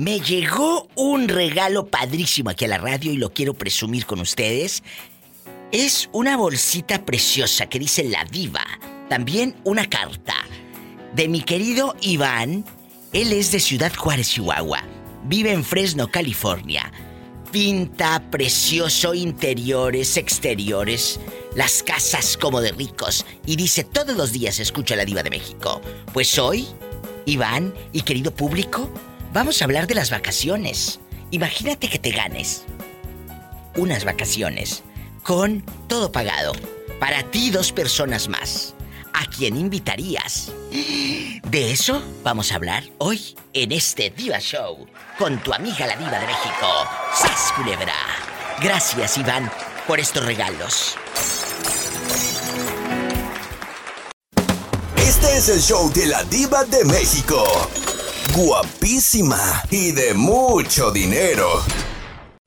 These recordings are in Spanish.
Me llegó un regalo padrísimo aquí a la radio y lo quiero presumir con ustedes. Es una bolsita preciosa que dice La Diva. También una carta de mi querido Iván. Él es de Ciudad Juárez, Chihuahua. Vive en Fresno, California. Pinta precioso interiores, exteriores, las casas como de ricos. Y dice todos los días escucha la diva de México. Pues hoy, Iván y querido público, vamos a hablar de las vacaciones. Imagínate que te ganes unas vacaciones con todo pagado. Para ti dos personas más. ¿A quién invitarías? De eso vamos a hablar hoy en este Diva Show con tu amiga la Diva de México, Sas Culebra. Gracias, Iván, por estos regalos. Este es el show de la Diva de México. Guapísima y de mucho dinero.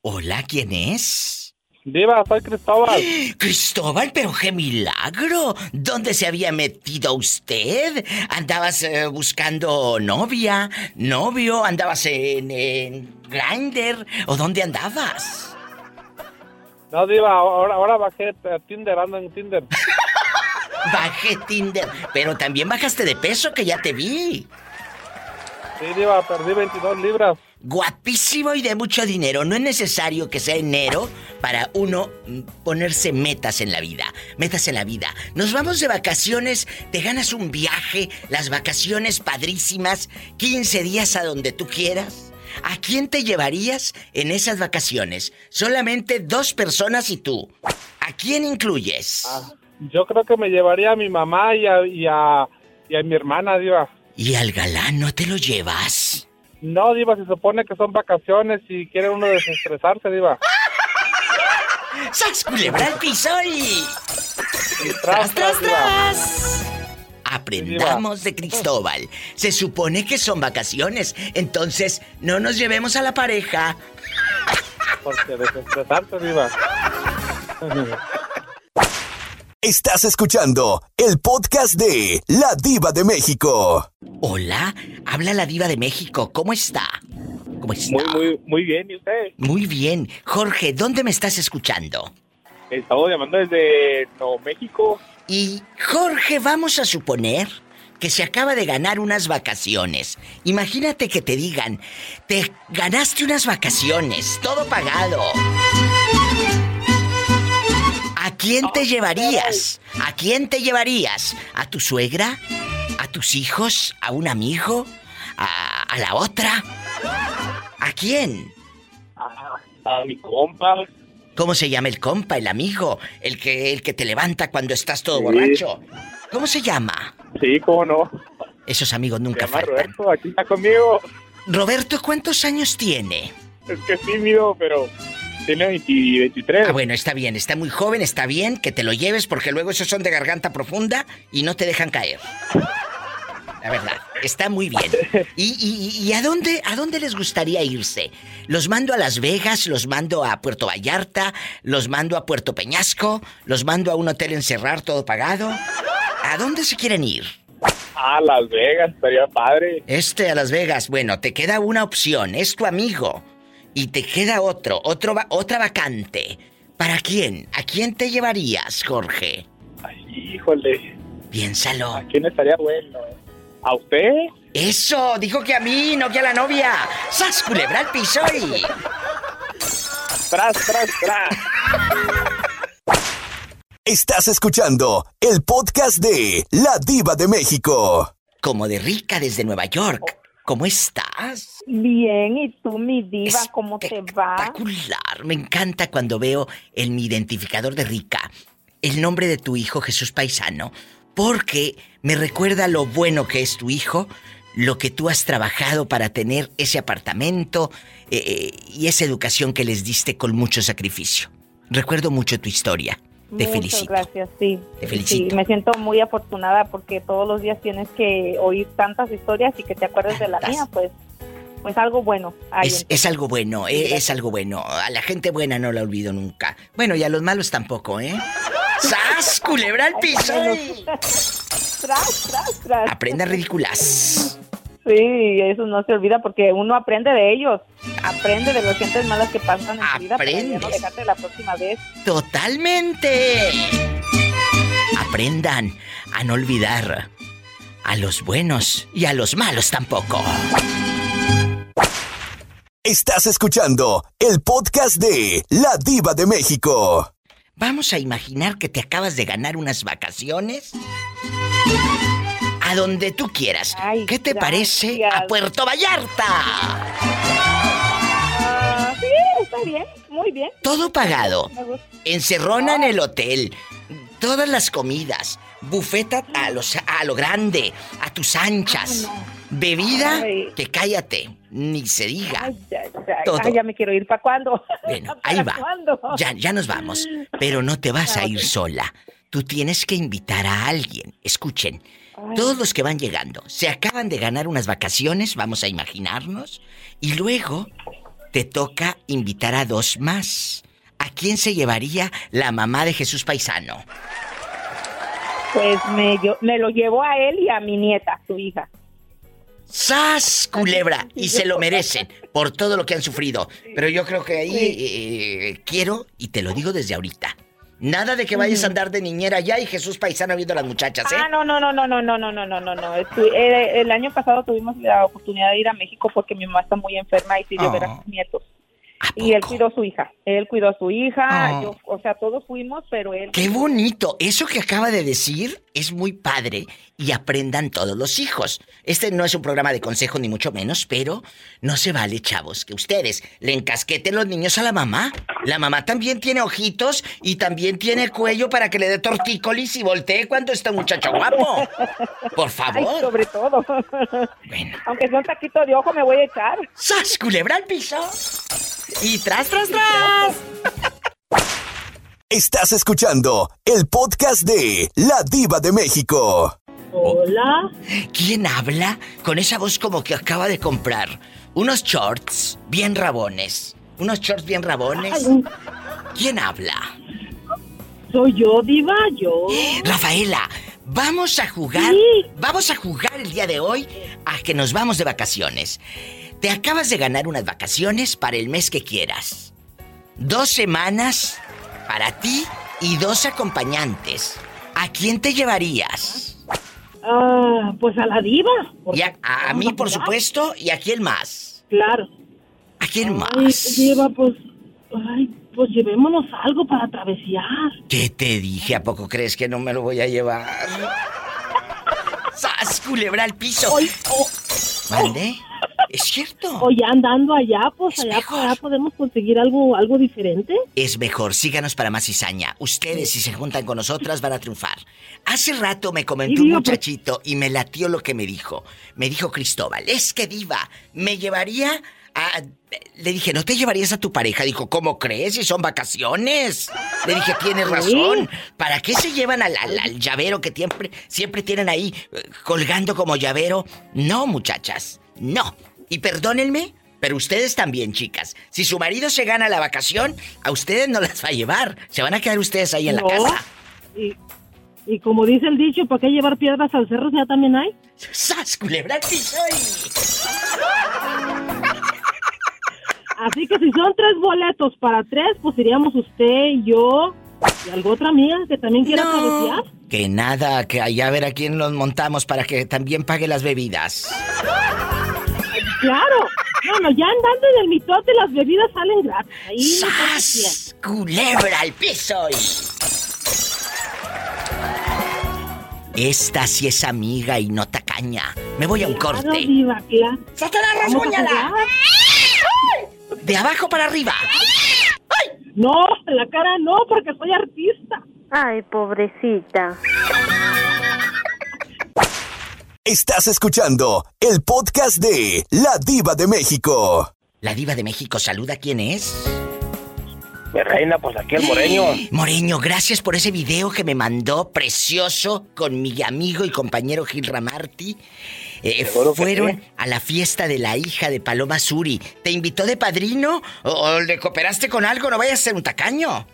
Hola, ¿quién es? Diva, soy Cristóbal. Cristóbal, pero qué milagro. ¿Dónde se había metido usted? ¿Andabas eh, buscando novia, novio? ¿Andabas en, en Grindr? ¿O dónde andabas? No, Diva, ahora, ahora bajé a Tinder, ando en Tinder. Bajé Tinder, pero también bajaste de peso que ya te vi. Sí, Diva, perdí 22 libras. Guapísimo y de mucho dinero. No es necesario que sea enero para uno mm, ponerse metas en la vida. Metas en la vida. Nos vamos de vacaciones, te ganas un viaje, las vacaciones padrísimas, 15 días a donde tú quieras. ¿A quién te llevarías en esas vacaciones? Solamente dos personas y tú. ¿A quién incluyes? Ah, yo creo que me llevaría a mi mamá y a, y a, y a mi hermana, Diva. ¿Y al galán no te lo llevas? No, Diva, se supone que son vacaciones y quiere uno desestresarse, Diva. ¡Sas culebra al piso y... tras, tras, tras! Aprendamos de Cristóbal. Se supone que son vacaciones, entonces no nos llevemos a la pareja. Porque desestresarse, Diva. Estás escuchando el podcast de La Diva de México. Hola, habla la Diva de México. ¿Cómo está? ¿Cómo está? Muy, muy, muy bien, ¿y usted? Muy bien. Jorge, ¿dónde me estás escuchando? Estamos llamando desde Nuevo México. Y Jorge, vamos a suponer que se acaba de ganar unas vacaciones. Imagínate que te digan, te ganaste unas vacaciones, todo pagado. ¿A quién te llevarías? ¿A quién te llevarías? ¿A tu suegra? ¿A tus hijos? ¿A un amigo? ¿A, a la otra? ¿A quién? A, a, mi compa. ¿Cómo se llama el compa, el amigo? El que, el que te levanta cuando estás todo sí. borracho. ¿Cómo se llama? Sí, cómo no. Esos amigos nunca se llama faltan. Roberto, aquí está conmigo. Roberto, ¿cuántos años tiene? Es que es tímido, pero tiene 20, 23. Ah, bueno, está bien, está muy joven, está bien que te lo lleves porque luego esos son de garganta profunda y no te dejan caer. La verdad, está muy bien. ¿Y, y, y a dónde a dónde les gustaría irse? ¿Los mando a Las Vegas? ¿Los mando a Puerto Vallarta? ¿Los mando a Puerto Peñasco? ¿Los mando a un hotel encerrar todo pagado? ¿A dónde se quieren ir? A Las Vegas, estaría padre. Este a Las Vegas, bueno, te queda una opción, es tu amigo. Y te queda otro, otro otra vacante. ¿Para quién? ¿A quién te llevarías, Jorge? Ay, híjole. Piénsalo. ¿A quién estaría bueno? ¿A usted? Eso, dijo que a mí, no que a la novia. ¡Sas, culebra al piso y... Tras, tras, tras. Estás escuchando el podcast de La Diva de México. Como de rica desde Nueva York. ¿Cómo estás? Bien, ¿y tú, mi diva, cómo te va? Espectacular. Me encanta cuando veo en mi identificador de rica el nombre de tu hijo Jesús Paisano, porque me recuerda lo bueno que es tu hijo, lo que tú has trabajado para tener ese apartamento eh, y esa educación que les diste con mucho sacrificio. Recuerdo mucho tu historia. Te Muchas felicito. gracias, sí. Te felicito. Sí, me siento muy afortunada porque todos los días tienes que oír tantas historias y que te acuerdes de la mía, pues, pues algo bueno. hay Es, es algo bueno, es algo bueno. A la gente buena no la olvido nunca. Bueno, y a los malos tampoco, ¿eh? ¡Sas! ¡Culebra al piso! Tras, tras, tras. Aprenda ridículas. Sí, eso no se olvida porque uno aprende de ellos. Aprende de las gentes malas que pasan en su vida para ya no dejarte la próxima vez. Totalmente. Aprendan a no olvidar a los buenos y a los malos tampoco. Estás escuchando el podcast de La Diva de México. Vamos a imaginar que te acabas de ganar unas vacaciones. A donde tú quieras. Ay, ¿Qué te gracias. parece a Puerto Vallarta? Ah, sí, está bien, muy bien. Todo pagado. Encerrona en el hotel. Todas las comidas. Bufeta a, los, a lo grande. A tus anchas. Bebida, Ay. que cállate. Ni se diga. Ay, Todo. ya me quiero ir. ¿Para cuándo? Bueno, ¿Para ahí va. cuándo? Ya, ya nos vamos. Pero no te vas a ir sola. Tú tienes que invitar a alguien. Escuchen. Todos los que van llegando se acaban de ganar unas vacaciones, vamos a imaginarnos, y luego te toca invitar a dos más. ¿A quién se llevaría la mamá de Jesús Paisano? Pues me, yo, me lo llevo a él y a mi nieta, su hija. ¡Sas, culebra! Y se lo merecen por todo lo que han sufrido. Pero yo creo que ahí Sí. eh, quiero, y te lo digo desde ahorita, nada de que vayas a andar de niñera allá y Jesús Paisano viendo a las muchachas, ¿eh? Ah, no, no, no, no, no, no, no, no, no, no, no. Eh, el año pasado tuvimos la oportunidad de ir a México porque mi mamá está muy enferma y pidió ver a Oh. sus nietos. ¿A Y él cuidó a su hija. Él cuidó a su hija. Oh. Yo, o sea, todos fuimos, pero él. ¡Qué bonito! Eso que acaba de decir es muy padre y aprendan todos los hijos. Este no es un programa de consejo ni mucho menos, pero no se vale, chavos, que ustedes le encasqueten los niños a la mamá. La mamá también tiene ojitos y también tiene cuello para que le dé tortícolis y voltee cuando está un muchacho guapo. Por Ay, favor. sobre todo. Bueno. Aunque sea un taquito de ojo, me voy a echar. ¡Sas, culebra al piso! Y tras, tras, tras. Estás escuchando el podcast de La Diva de México. Hola. ¿Quién habla con esa voz como que acaba de comprar unos shorts bien rabones? Unos shorts bien rabones. Ay, ¿Quién habla? soy yo, Diva, yo. Rafaela, vamos a jugar. Sí. Vamos a jugar el día de hoy a que nos vamos de vacaciones. Te acabas de ganar unas vacaciones para el mes que quieras. Dos semanas para ti y dos acompañantes. ¿A quién te llevarías? Ah, pues a la Diva. Y a, a- a mí, por supuesto, y a quién más. Claro. ¿A quién Ay, más? Diva, pues. Ay, pues llevémonos algo para travesear. ¿Qué te dije? ¿A poco crees que no me lo voy a llevar? ¡Sas, culebra al piso! Hoy, oh, ¿Mande? ¿Es cierto? o ya andando allá, pues Es allá, mejor. allá podemos conseguir algo, algo diferente. Es mejor, síganos para más cizaña. Ustedes, si se juntan con nosotras, van a triunfar. Hace rato me comentó un pues- muchachito y me latió lo que me dijo. Me dijo Cristóbal, es que diva, me llevaría a... Le dije, ¿no te llevarías a tu pareja? Dijo, ¿cómo crees? Si son vacaciones. Le dije, tienes razón. ¿Para qué se llevan al, al- al llavero que siempre, siempre tienen ahí eh, colgando como llavero? No, muchachas, no. Y perdónenme, pero ustedes también, chicas. Si su marido se gana la vacación, a ustedes no las va a llevar. Se van a quedar ustedes ahí en No. la casa. Y, y como dice el dicho, ¿para qué llevar piedras al cerro? Ya también hay. ¡Sas, culebra Así que si son tres boletos para tres, pues iríamos usted, yo y algo otra amiga que también quiera travesear. Que nada, que allá a ver a quién los montamos para que también pague las bebidas. Claro. No, no, ya andando en el mitote las bebidas salen gratis. Ahí no ¡Sas! Culebra al piso Esta sí es amiga y no tacaña. Me voy a un Claro, corte. diva, claro. ¡Satanás, Vamos a rasguñala! De abajo para arriba. No, en la cara no, porque soy artista. Ay, pobrecita. Estás escuchando el podcast de La Diva de México. La diva de México saluda quién es. Mi reina, pues aquí el moreño. Moreño, gracias por ese video que me mandó precioso con mi amigo y compañero Gil Ramarty. Eh, fueron a la fiesta de la hija de Paloma Suri. ¿Te invitó de padrino o, o le cooperaste con algo? No vayas a ser un tacaño.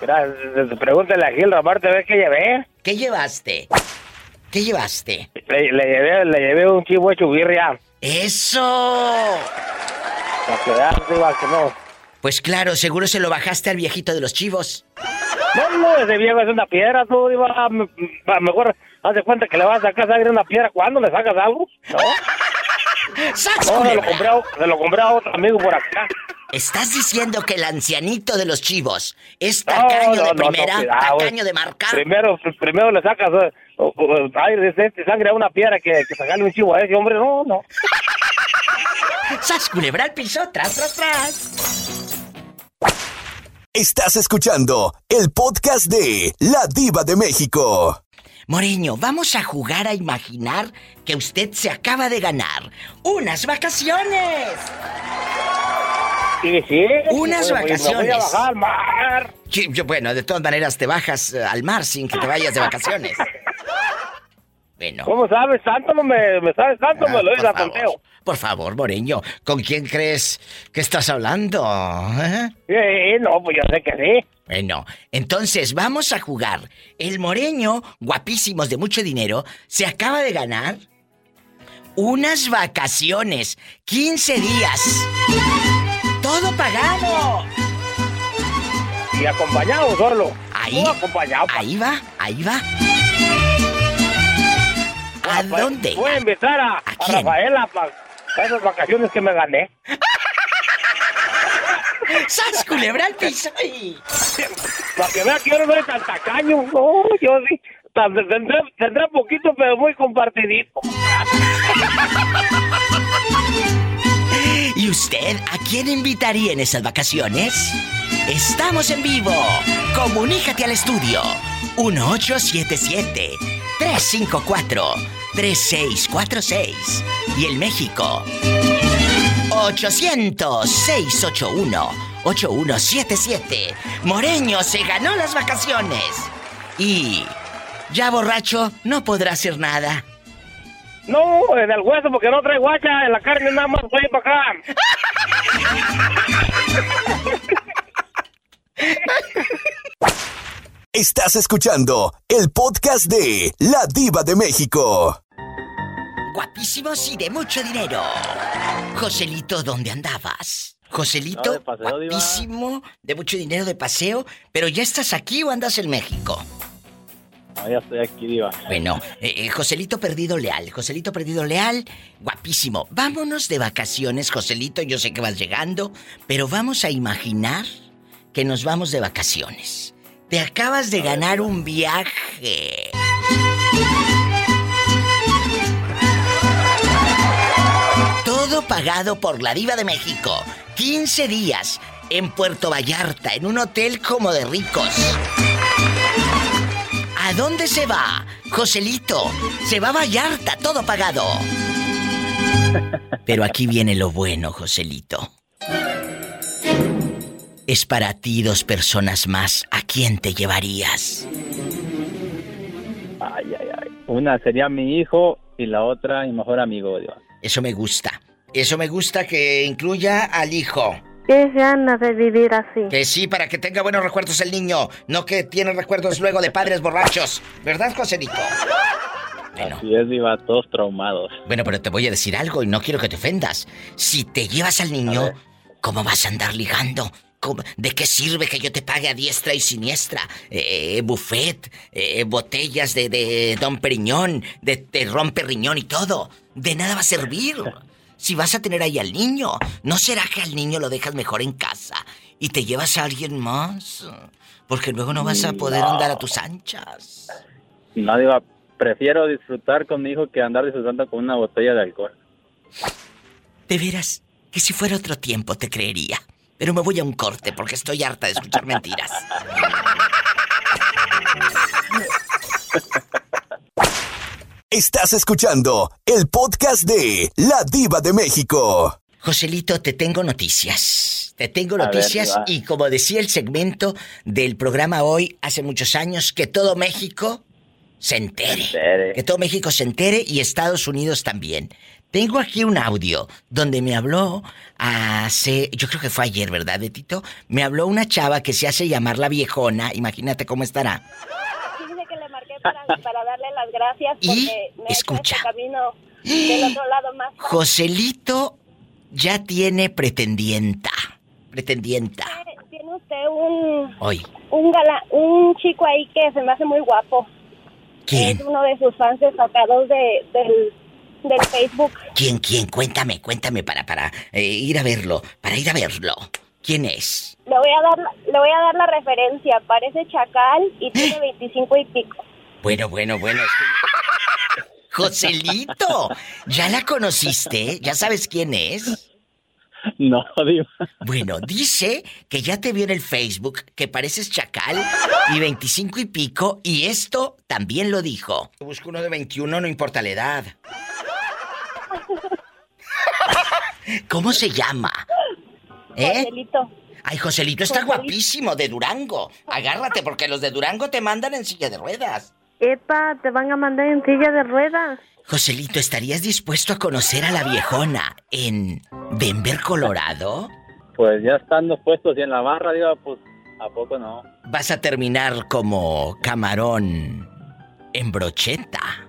Mira, pregúntale a Gil Ramarte a ver qué llevé. ¿Qué llevaste? ¿Qué llevaste? Le, le llevé, le llevé un chivo hecho birria. ¡Eso! Para diva, que no. Pues claro, seguro se lo bajaste al viejito de los chivos. No, no, ese viejo es una piedra, tú, m- m- A lo mejor, haz de cuenta que le vas a sacar sangre a una piedra. ¿Cuándo le sacas algo? No. ¡Sas, No, se lo compré, a- se lo compré a otro amigo por acá. ¿Estás diciendo que el ancianito de los chivos es No, tacaño no, de no, no, primera, cuidado. tacaño de marca? Primero, primero le sacas eh, o- o- aire de este, sangre a una piedra que, que sacarle un chivo a ese hombre. No, no. ¡Sas, culebra al piso! ¡Tras, tras, tras! Estás escuchando el podcast de La Diva de México. Moreño, vamos a jugar a imaginar que usted se acaba de ganar unas vacaciones. Sí, sí. Unas pues, Me voy a vacaciones. bajar al mar. Sí, yo- bueno, de todas maneras te bajas eh, al mar sin que te vayas de vacaciones. Bueno. ¿Cómo sabes tanto? No me, me sabes tanto, me lo Ah, dices a por favor, tonteo. por favor, Moreño, ¿con quién crees que estás hablando? eh? Sí, no, pues yo sé que sí. Bueno, entonces vamos a jugar. El Moreño, guapísimos de mucho dinero, se acaba de ganar unas vacaciones, 15 días. Todo pagado. Y acompañado solo. Ahí, acompañado. pa. ahí va, ahí va. ¿A dónde? Voy a invitar a, a quién? Rafaela para esas vacaciones que me gané. ¡Sas, culebra al piso! Para que vea que yo no soy tan tacaño. No, yo sí. Tendré poquito, pero muy compartidito. ¿Y usted a quién invitaría en esas vacaciones? Estamos en vivo. Comunícate al estudio. 1877-354-3646. Y el México. 800-681-8177. Moreño se ganó las vacaciones. Y... Ya borracho, no podrá hacer nada. No, en el hueso porque no trae guacha. En la carne nada más voy para acá. Estás escuchando el podcast de La Diva de México. Guapísimos y de mucho dinero. Joselito, ¿dónde andabas? Joselito, No, de paseo, diva. guapísimo, de mucho dinero de paseo, pero ¿ya estás aquí o andas en México? No, ya estoy aquí, Diva. Bueno, eh, eh, Joselito perdido leal, Joselito perdido leal, guapísimo. Vámonos de vacaciones, Joselito, yo sé que vas llegando, pero vamos a imaginar que nos vamos de vacaciones. Te acabas de ganar un viaje. Todo pagado por la diva de México. 15 días en Puerto Vallarta, en un hotel como de ricos. ¿A dónde se va? Joselito, se va a Vallarta, todo pagado. Pero aquí viene lo bueno, Joselito. Es para ti dos personas más. ¿A quién te llevarías? Ay, ay, ay. Una sería mi hijo y la otra mi mejor amigo, Diva. Eso me gusta. Eso me gusta que incluya al hijo. Qué ganas de vivir así. Que sí, para que tenga buenos recuerdos el niño, no que tiene recuerdos luego de padres borrachos. ¿Verdad, Joselito? Bueno. Así es, Diva, todos traumados. Bueno, pero te voy a decir algo y no quiero que te ofendas. Si te llevas al niño, ¿cómo vas a andar ligando? ¿Cómo- ¿De qué sirve que yo te pague a diestra y siniestra? Eh, buffet, eh, botellas de, de Don Periñón, de, de rompe riñón y todo. De nada va a servir. Si vas a tener ahí al niño, ¿no será que al niño lo dejas mejor en casa y te llevas a alguien más? Porque luego no vas a poder andar a tus anchas. No, Diva, prefiero disfrutar con mi hijo que andar disfrutando con una botella de alcohol. De veras, que si fuera otro tiempo te creería. Pero me voy a un corte porque estoy harta de escuchar mentiras. Estás escuchando el podcast de La Diva de México. Joselito, te tengo noticias. Te tengo ver, noticias y como decía el segmento del programa hoy hace muchos años, que todo México se entere. entere. Que todo México se entere y Estados Unidos también. Tengo aquí un audio donde me habló hace, yo creo que fue ayer, ¿verdad, Betito? Me habló una chava que se hace llamar la viejona, imagínate cómo estará. Dice que le marqué para, para darle las gracias Y, me escucha. este camino del otro lado más. Joselito ya tiene pretendienta. Pretendienta. Tiene usted un, Hoy. un, gala- un chico ahí que se me hace muy guapo. ¿Quién? Es uno de sus fans destacados de, del, del Facebook. ¿Quién, quién? Cuéntame, cuéntame para, para eh, ir a verlo. Para ir a verlo. ¿Quién es? Le voy a dar, la- le voy a dar la referencia. Parece chacal y tiene 25 y pico. Bueno, bueno, bueno. es que- Joselito, ¿ya la conociste? ¿Ya sabes quién es? No, diva. Bueno, dice que ya te vio en el Facebook, que pareces chacal y 25 y pico, y esto también lo dijo. Busco uno de 21, no importa la edad. ¿Cómo se llama? ¿Eh? Joselito. Ay, Joselito está Joselito. guapísimo, de Durango. Agárrate, porque los de Durango te mandan en silla de ruedas. Epa, te van a mandar en silla de ruedas. Joselito, ¿estarías dispuesto a conocer a la viejona en Denver, Colorado? Pues ya estando puestos y en la barra, diva, pues a poco no. Vas a terminar como camarón en brocheta.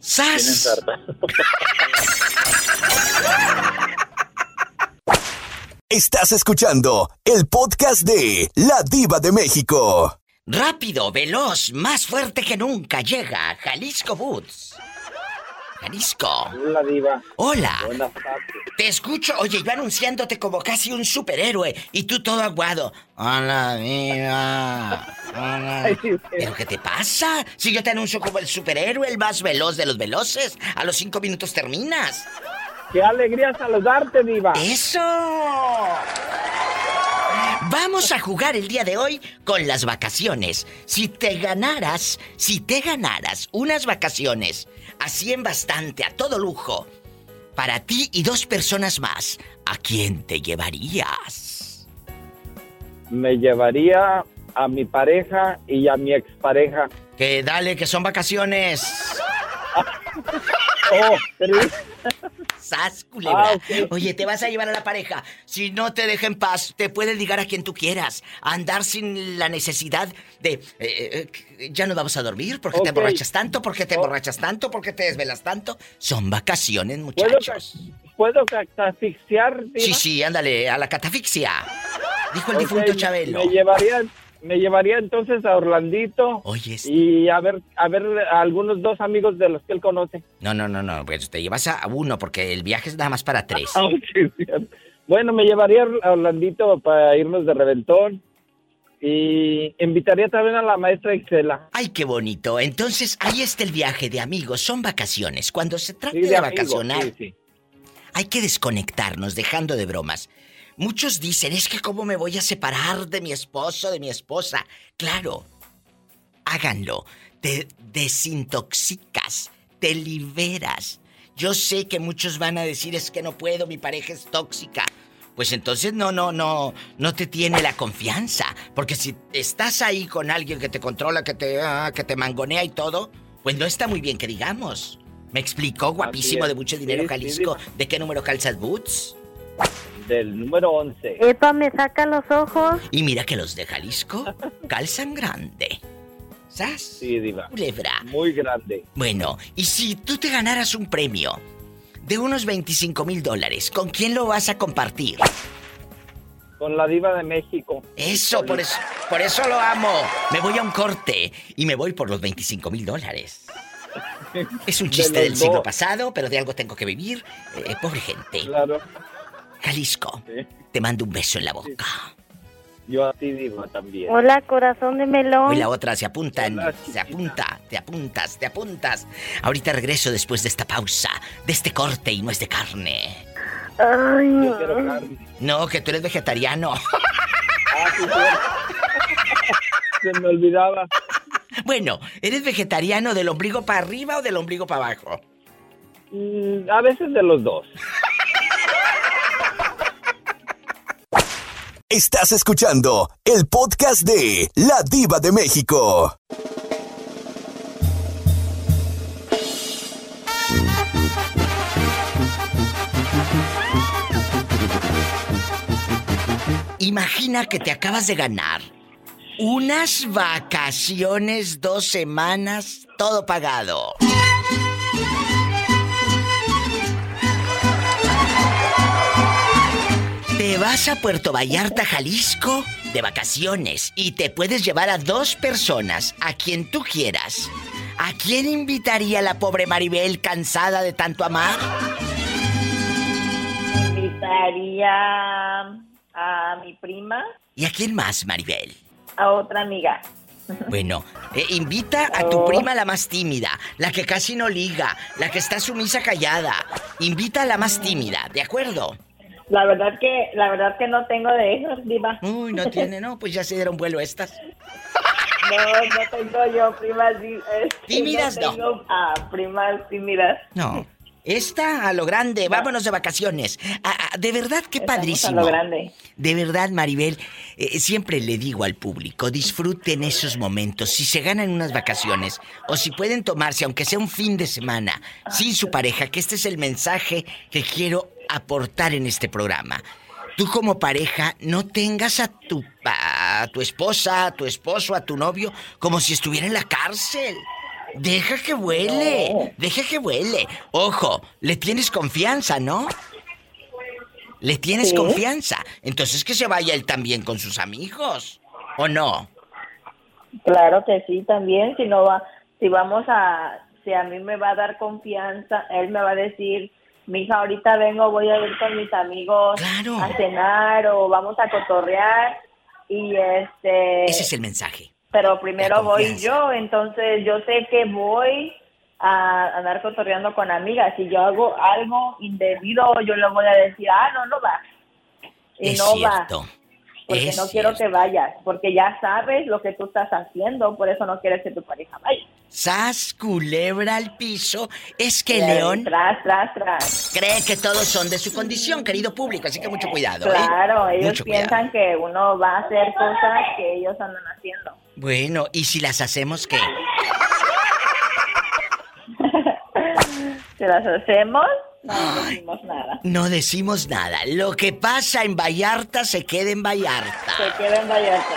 Estás escuchando el podcast de La Diva de México. Rápido, veloz, más fuerte que nunca llega Jalisco Boots. Jalisco. Hola, diva. Hola. Buenas tardes. Te escucho, oye, yo anunciándote como casi un superhéroe y tú todo aguado. Hola, viva. Hola. ¿Pero qué te pasa? Si yo te anuncio como el superhéroe, el más veloz de los veloces, a los cinco minutos terminas. Qué alegría saludarte, diva. ¡Eso! Vamos a jugar el día de hoy con las vacaciones. Si te ganaras, si te ganaras unas vacaciones, así en bastante, a todo lujo, para ti y dos personas más, ¿a quién te llevarías? Me llevaría a mi pareja y a mi expareja. Que dale, que son vacaciones. Oh, ¡Sas, culebra! Ah. Oye, te vas a llevar a la pareja. Si no te deja en paz, te puedes ligar a quien tú quieras. Andar sin la necesidad de... eh, eh, ya no vamos a dormir porque te Ok. emborrachas tanto, porque te emborrachas tanto, porque te desvelas tanto. Son vacaciones, ¿Puedo, muchachos. ca- ¿Puedo catafixiar, diva? Sí, sí, ándale, a la catafixia. Dijo el difunto Chabelo. Me llevaría, me llevaría entonces a Orlandito Oye, es- y a ver, a ver a algunos dos amigos de los que él conoce. no, no, no, no, pues te llevas a uno porque el viaje es nada más para tres. Ah, sí. Bueno, me llevaría a Orlandito para irnos de reventón y invitaría también a la maestra Excela. Ay, qué bonito. Entonces, ahí está el viaje de amigos. Son vacaciones. Cuando se trate Sí, de, amigos, vacacionar, sí, sí. hay que desconectarnos, dejando de bromas. Muchos dicen, es que cómo me voy a separar de mi esposo, de mi esposa. Claro, háganlo. Te desintoxicas, te liberas. Yo sé que muchos van a decir, es que no puedo, mi pareja es tóxica. Pues entonces no, no, no, no te tiene la confianza. Porque si estás ahí con alguien que te controla, que te, ah, que te mangonea y todo, pues no está muy bien que digamos. Me explicó, guapísimo, de mucho dinero, Jalisco. ¿De qué número calzas boots? Del número 11. Epa, me saca los ojos. Y mira que los de Jalisco calzan grande. ¿Sas? Sí, diva. Culebra. Muy grande. Bueno, y si tú te ganaras un premio de unos 25 mil dólares, ¿con quién lo vas a compartir? Con la diva de México. Eso, por eso, por eso lo amo. Me voy a un corte y me voy por los 25 mil dólares. Es un De chiste los del siglo dos. pasado, pero de algo tengo que vivir. Eh, pobre gente. Claro. Jalisco, Sí. te mando un beso en la boca. Yo a ti, diva, también. Hola, corazón de melón. Y la otra se apuntan, Hola, se apunta, te apuntas, te apuntas. Ahorita regreso después de esta pausa, de este corte y no es de carne. Ay, Yo quiero carne. No, que tú eres vegetariano. Ah, sí, sí. Se me olvidaba. Bueno, ¿eres vegetariano del ombligo para arriba o del ombligo para abajo? Mm, a veces de los dos. Estás escuchando el podcast de La Diva de México. Imagina que te acabas de ganar Unas vacaciones, dos semanas, todo pagado. Te vas a Puerto Vallarta, Jalisco, de vacaciones y te puedes llevar a dos personas, a quien tú quieras. ¿A quién invitaría la pobre Maribel cansada de tanto amar? Invitaría a mi prima, ¿Y a quién más, Maribel? a otra amiga. Bueno, eh, invita a tu prima la más tímida, la que casi no liga, la que está sumisa callada. Invita a la más tímida, ¿de acuerdo? La verdad que, la verdad que no tengo de esos, diva. Uy, no tiene, no, pues ya se dieron vuelo estas. No, no tengo yo primas Tímidas, no. tengo, ah, primas tímidas. No. Esta a lo grande, vámonos de vacaciones. De verdad, qué Estamos padrísimo. a lo grande. De verdad, Maribel, eh, siempre le digo al público, disfruten esos momentos. Si se ganan unas vacaciones o si pueden tomarse, aunque sea un fin de semana, sin su pareja, que este es el mensaje que quiero aportar en este programa. Tú como pareja no tengas a tu, a tu esposa, a tu esposo, a tu novio como si estuviera en la cárcel. Deja que vuele, deja que vuele. Ojo, le tienes confianza, ¿no? Le tienes Sí. confianza. Entonces que se vaya él también con sus amigos. ¿O no? Claro que sí, también. Si no va, si vamos a, si a mí me va a dar confianza, él me va a decir, mija, ahorita vengo, voy a ir con mis amigos a cenar o vamos a cotorrear y este. Ese es el mensaje. Pero primero voy yo, entonces yo sé que voy a andar cotorreando con amigas. Si yo hago algo indebido, yo le voy a decir, ah, no, no va. Y es no cierto. va. Porque Es no quiero que vayas, porque ya sabes lo que tú estás haciendo, por eso no quieres que tu pareja vaya. Sas, culebra al piso. Es que León Tras, tras, tras. cree que todos son de su condición, querido público. Así que mucho cuidado, ¿eh? Claro, ellos Mucho cuidado. piensan que uno va a hacer cosas que ellos andan haciendo. Bueno, ¿y si las hacemos qué? Si las hacemos, no decimos nada. No decimos nada. Lo que pasa en Vallarta se queda en Vallarta. Se queden Vallarta.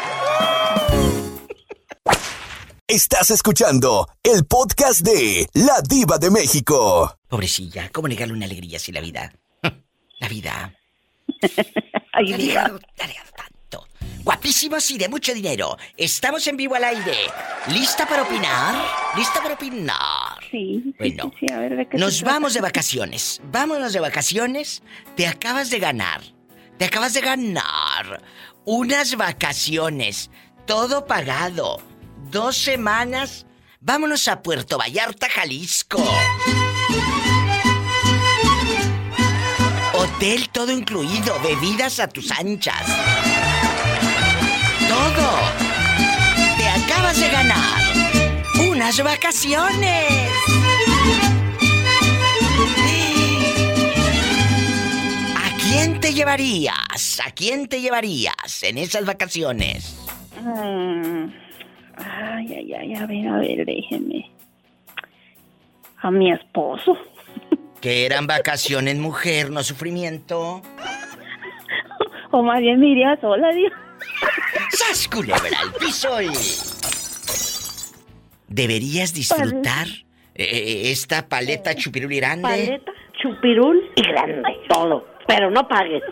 Estás escuchando el podcast de La Diva de México. Pobrecilla, ¿cómo negarle una alegría si la vida? La vida. Ay, Le ha diva. dejado- tanto. Guapísimos y de mucho dinero. Estamos en vivo al aire. ¿Lista para opinar? ¿Lista para opinar? Sí, Bueno, sí, sí, a ver de qué se Nos trata. vamos de vacaciones. Vámonos de vacaciones. Te acabas de ganar. Te acabas de ganar unas vacaciones. Todo pagado. Dos semanas. Vámonos a Puerto Vallarta, Jalisco. Hotel todo incluido. Bebidas a tus anchas. Todo. Te acabas de ganar unas vacaciones. ¿A quién te llevarías? ¿A quién te llevarías en esas vacaciones? Mm, Ay, ay, ay, a ver, a ver, déjeme. A mi esposo. Que eran vacaciones, mujer, no sufrimiento. O más bien me iría sola, Dios. ¡Sas, culebra al piso y... Deberías disfrutar eh, esta paleta chupirul grande. Paleta, chupirul y grande. Todo. Pero no pagues.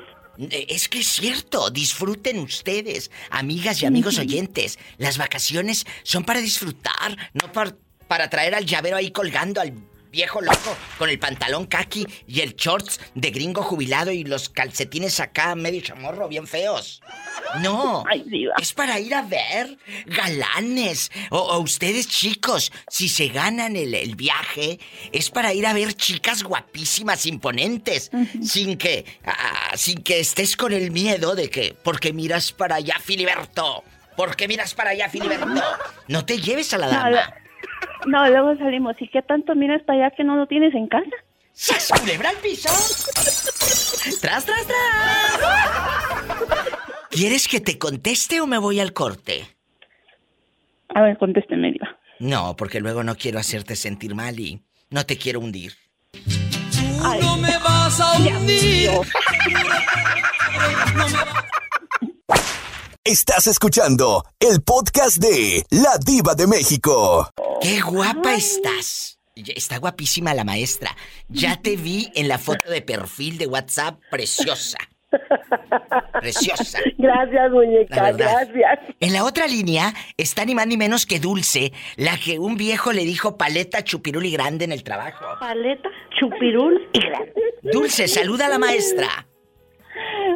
Eh, Es que es cierto, disfruten ustedes, amigas y amigos oyentes. Las vacaciones son para disfrutar, no par- para traer al llavero ahí colgando al viejo loco con el pantalón kaki y el shorts de gringo jubilado y los calcetines acá medio chamorro bien feos. No, es para ir a ver galanes. O, o ustedes chicos, si se ganan el, el viaje, es para ir a ver chicas guapísimas, imponentes, sin que, ah, sin que estés con el miedo de que, porque miras para allá, Filiberto, porque miras para allá, Filiberto. No te lleves a la dama. No, luego salimos. ¿Y qué tanto miras para allá que no lo tienes en casa? ¡Sas, culebra al piso! ¡Tras, tras, tras! ¿Quieres que te conteste o me voy al corte? A ver, contésteme, Diva. No, porque luego no quiero hacerte sentir mal y no te quiero hundir. no me vas a hundir. Estás escuchando el podcast de La Diva de México. ¡Qué guapa estás! Ya- Está guapísima la maestra. Ya te vi en la foto de perfil de WhatsApp, preciosa. Preciosa. Gracias, muñeca, gracias. En la otra línea está ni más ni menos que Dulce, la que un viejo le dijo paleta chupirul y grande en el trabajo. Paleta, chupirul y grande. Dulce, saluda a la maestra.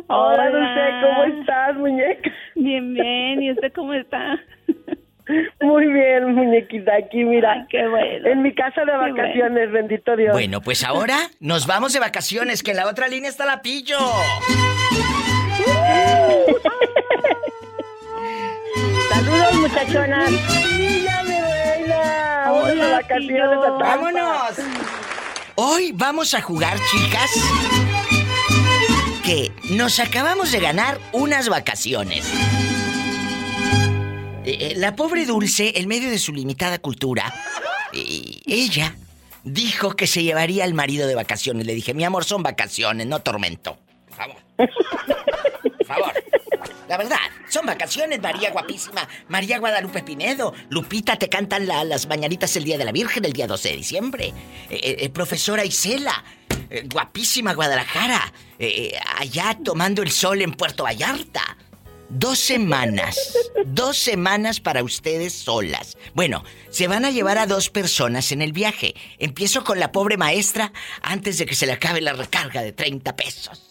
Hola, Dulce, ¿cómo estás, muñeca? Bien, bien. ¿Y usted cómo está? Muy bien, muñequita, aquí, mira. Ay, qué bueno. En mi casa de vacaciones, bendito Dios. Bueno, pues ahora nos vamos de vacaciones, que en la otra línea está la pillo. Saludos, muchachonas. ¡Niña, mi reina! Vamos de vacaciones a. ¡Vámonos! Hoy vamos a jugar, chicas, que nos acabamos de ganar unas vacaciones. Eh, eh, la pobre Dulce, en medio de su limitada cultura, ella dijo que se llevaría al marido de vacaciones. Le dije, mi amor, son vacaciones, no tormento. Por favor. Por favor. La verdad, son vacaciones, María guapísima. María Guadalupe Pinedo. Lupita, te cantan la- las mañanitas el Día de la Virgen, el día 12 de diciembre. Eh, eh, eh, profesora Isela, guapísima Guadalajara. allá tomando el sol en Puerto Vallarta. Dos semanas. Dos semanas para ustedes solas. Bueno, se van a llevar a dos personas en el viaje. Empiezo con la pobre maestra antes de que se le acabe la recarga de 30 pesos.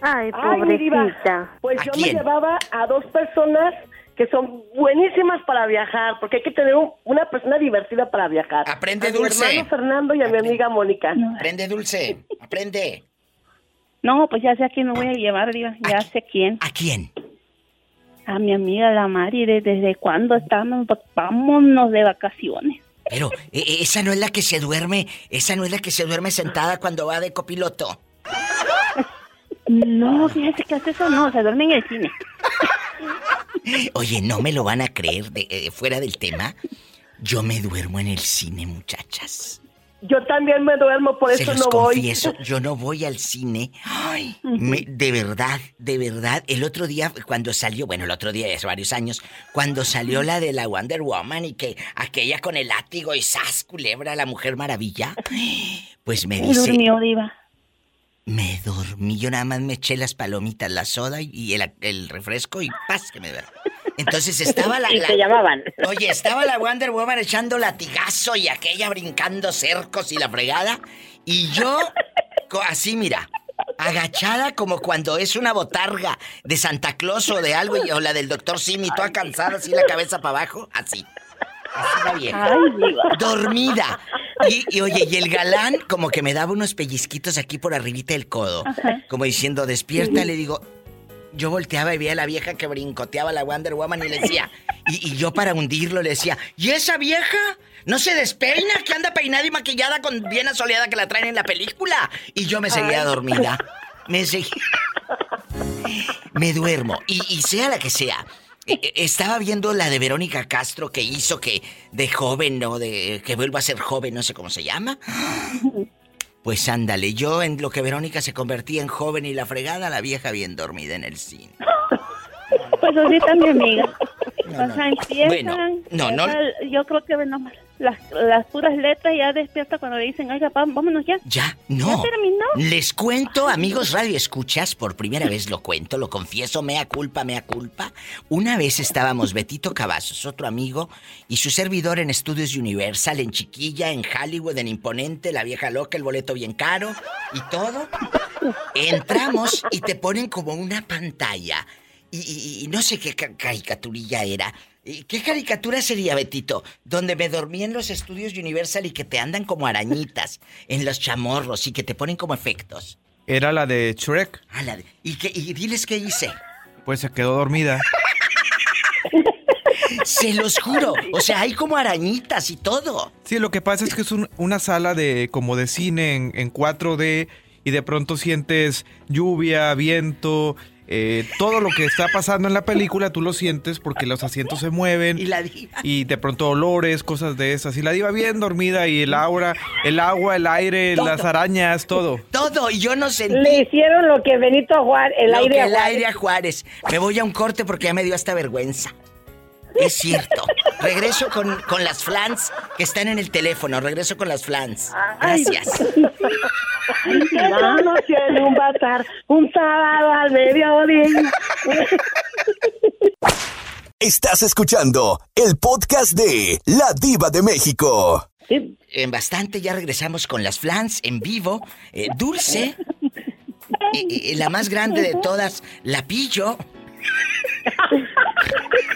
Ay, pobrecita. Pues ¿A yo quién? me llevaba a dos personas que son buenísimas para viajar, porque hay que tener un- una persona divertida para viajar. Aprende, a Dulce. Mi hermano Fernando y a mi amiga Mónica. Aprende, Dulce. Aprende. No, pues ya sé a quién me voy a llevar, Diva. Ya sé quién. ¿A quién? A mi amiga la Mari. ¿de- ¿Desde cuándo estamos? Pues vámonos de vacaciones. Pero eh, eh, esa no es la que se duerme, esa no es la que se duerme sentada cuando va de copiloto. No, fíjese que hace eso. No, se duerme en el cine. Oye, no me lo van a creer de, eh, fuera del tema. Yo me duermo en el cine, muchachas. Yo también me duermo, por Se eso los no voy. confieso, yo no voy al cine. Ay, me- de verdad, de verdad. El otro día, cuando salió, bueno, el otro día, hace varios años, cuando salió la de la Wonder Woman y que aquella con el látigo y sas, culebra, la Mujer Maravilla, pues me Y dice... durmió, Diva. Me dormí, yo nada más me eché las palomitas, la soda y- el, el refresco y paz que me duermo. Entonces estaba la, Y llamaban. Oye, estaba la Wonder Woman echando latigazo y aquella brincando cercos y la fregada. Y yo, así mira, agachada como cuando es una botarga de Santa Claus o de algo, y- o la del doctor Simi, toda cansada, así la cabeza para abajo, así. Así. Ay, Diva. Dormida. Y, y, oye, y el galán como que me daba unos pellizquitos aquí por arribita del codo. Como diciendo, despierta, le digo. Yo volteaba y veía a la vieja que brincoteaba la Wonder Woman y le decía, y, y yo para hundirlo le decía, ¿y esa vieja? ¿No se despeina? Que anda peinada y maquillada con bien asoleada que la traen en la película. Y yo me seguía dormida. Me seguía. Me duermo. Y, y sea la que sea. Eh, eh, Estaba viendo la de Verónica Castro que hizo que de joven o de que vuelva a ser joven, no sé cómo se llama. Pues ándale, yo en lo que Verónica se convertía en joven y la fregada, la vieja bien dormida en el cine. Pues así está mi amiga. No, o sea, no. empiezan. Bueno, no, no. Yo creo que bueno, las, las puras letras ya despierta cuando le dicen, oiga, pa, vámonos ya. Ya, no. ¿Ya terminó? Les cuento, amigos Radio Escuchas, por primera vez lo cuento, lo confieso, mea culpa, mea culpa. Una vez estábamos Betito Cavazos, otro amigo, y su servidor en Estudios Universal, en Chiquilla, en Hollywood, en Imponente, la vieja loca, el boleto bien caro y todo. Entramos y te ponen como una pantalla. Y, y- y no sé qué ca- caricaturilla era. ¿Y ¿Qué caricatura sería, Betito? Donde me dormí en los estudios Universal y que te andan como arañitas en los chamorros y que te ponen como efectos. Era la de Shrek. Ah, la de- ¿Y, qué- y diles qué hice. Pues se quedó dormida. Se los juro. O sea, hay como arañitas y todo. Sí, lo que pasa es que es un- una sala de como de cine en, en 4D y de pronto sientes lluvia, viento eh, todo lo que está pasando en la película tú lo sientes porque los asientos se mueven. Y la diva. Y de pronto olores, cosas de esas. Y la diva bien dormida y el aura, el agua, el aire, las arañas, todo. Todo, y yo no sentí... Le hicieron lo que Benito Juárez, el lo aire que a el Juárez. aire a Juárez. Me voy a un corte porque ya me dio hasta vergüenza. Es cierto. Regreso con, con las flans que están en el teléfono. Regreso con las flans. Gracias. Vamos en un bazar, un sábado al mediodía. Estás escuchando el podcast de La Diva de México. En bastante ya regresamos con las flans en vivo. Eh, Dulce. y- y la más grande de todas, la pillo.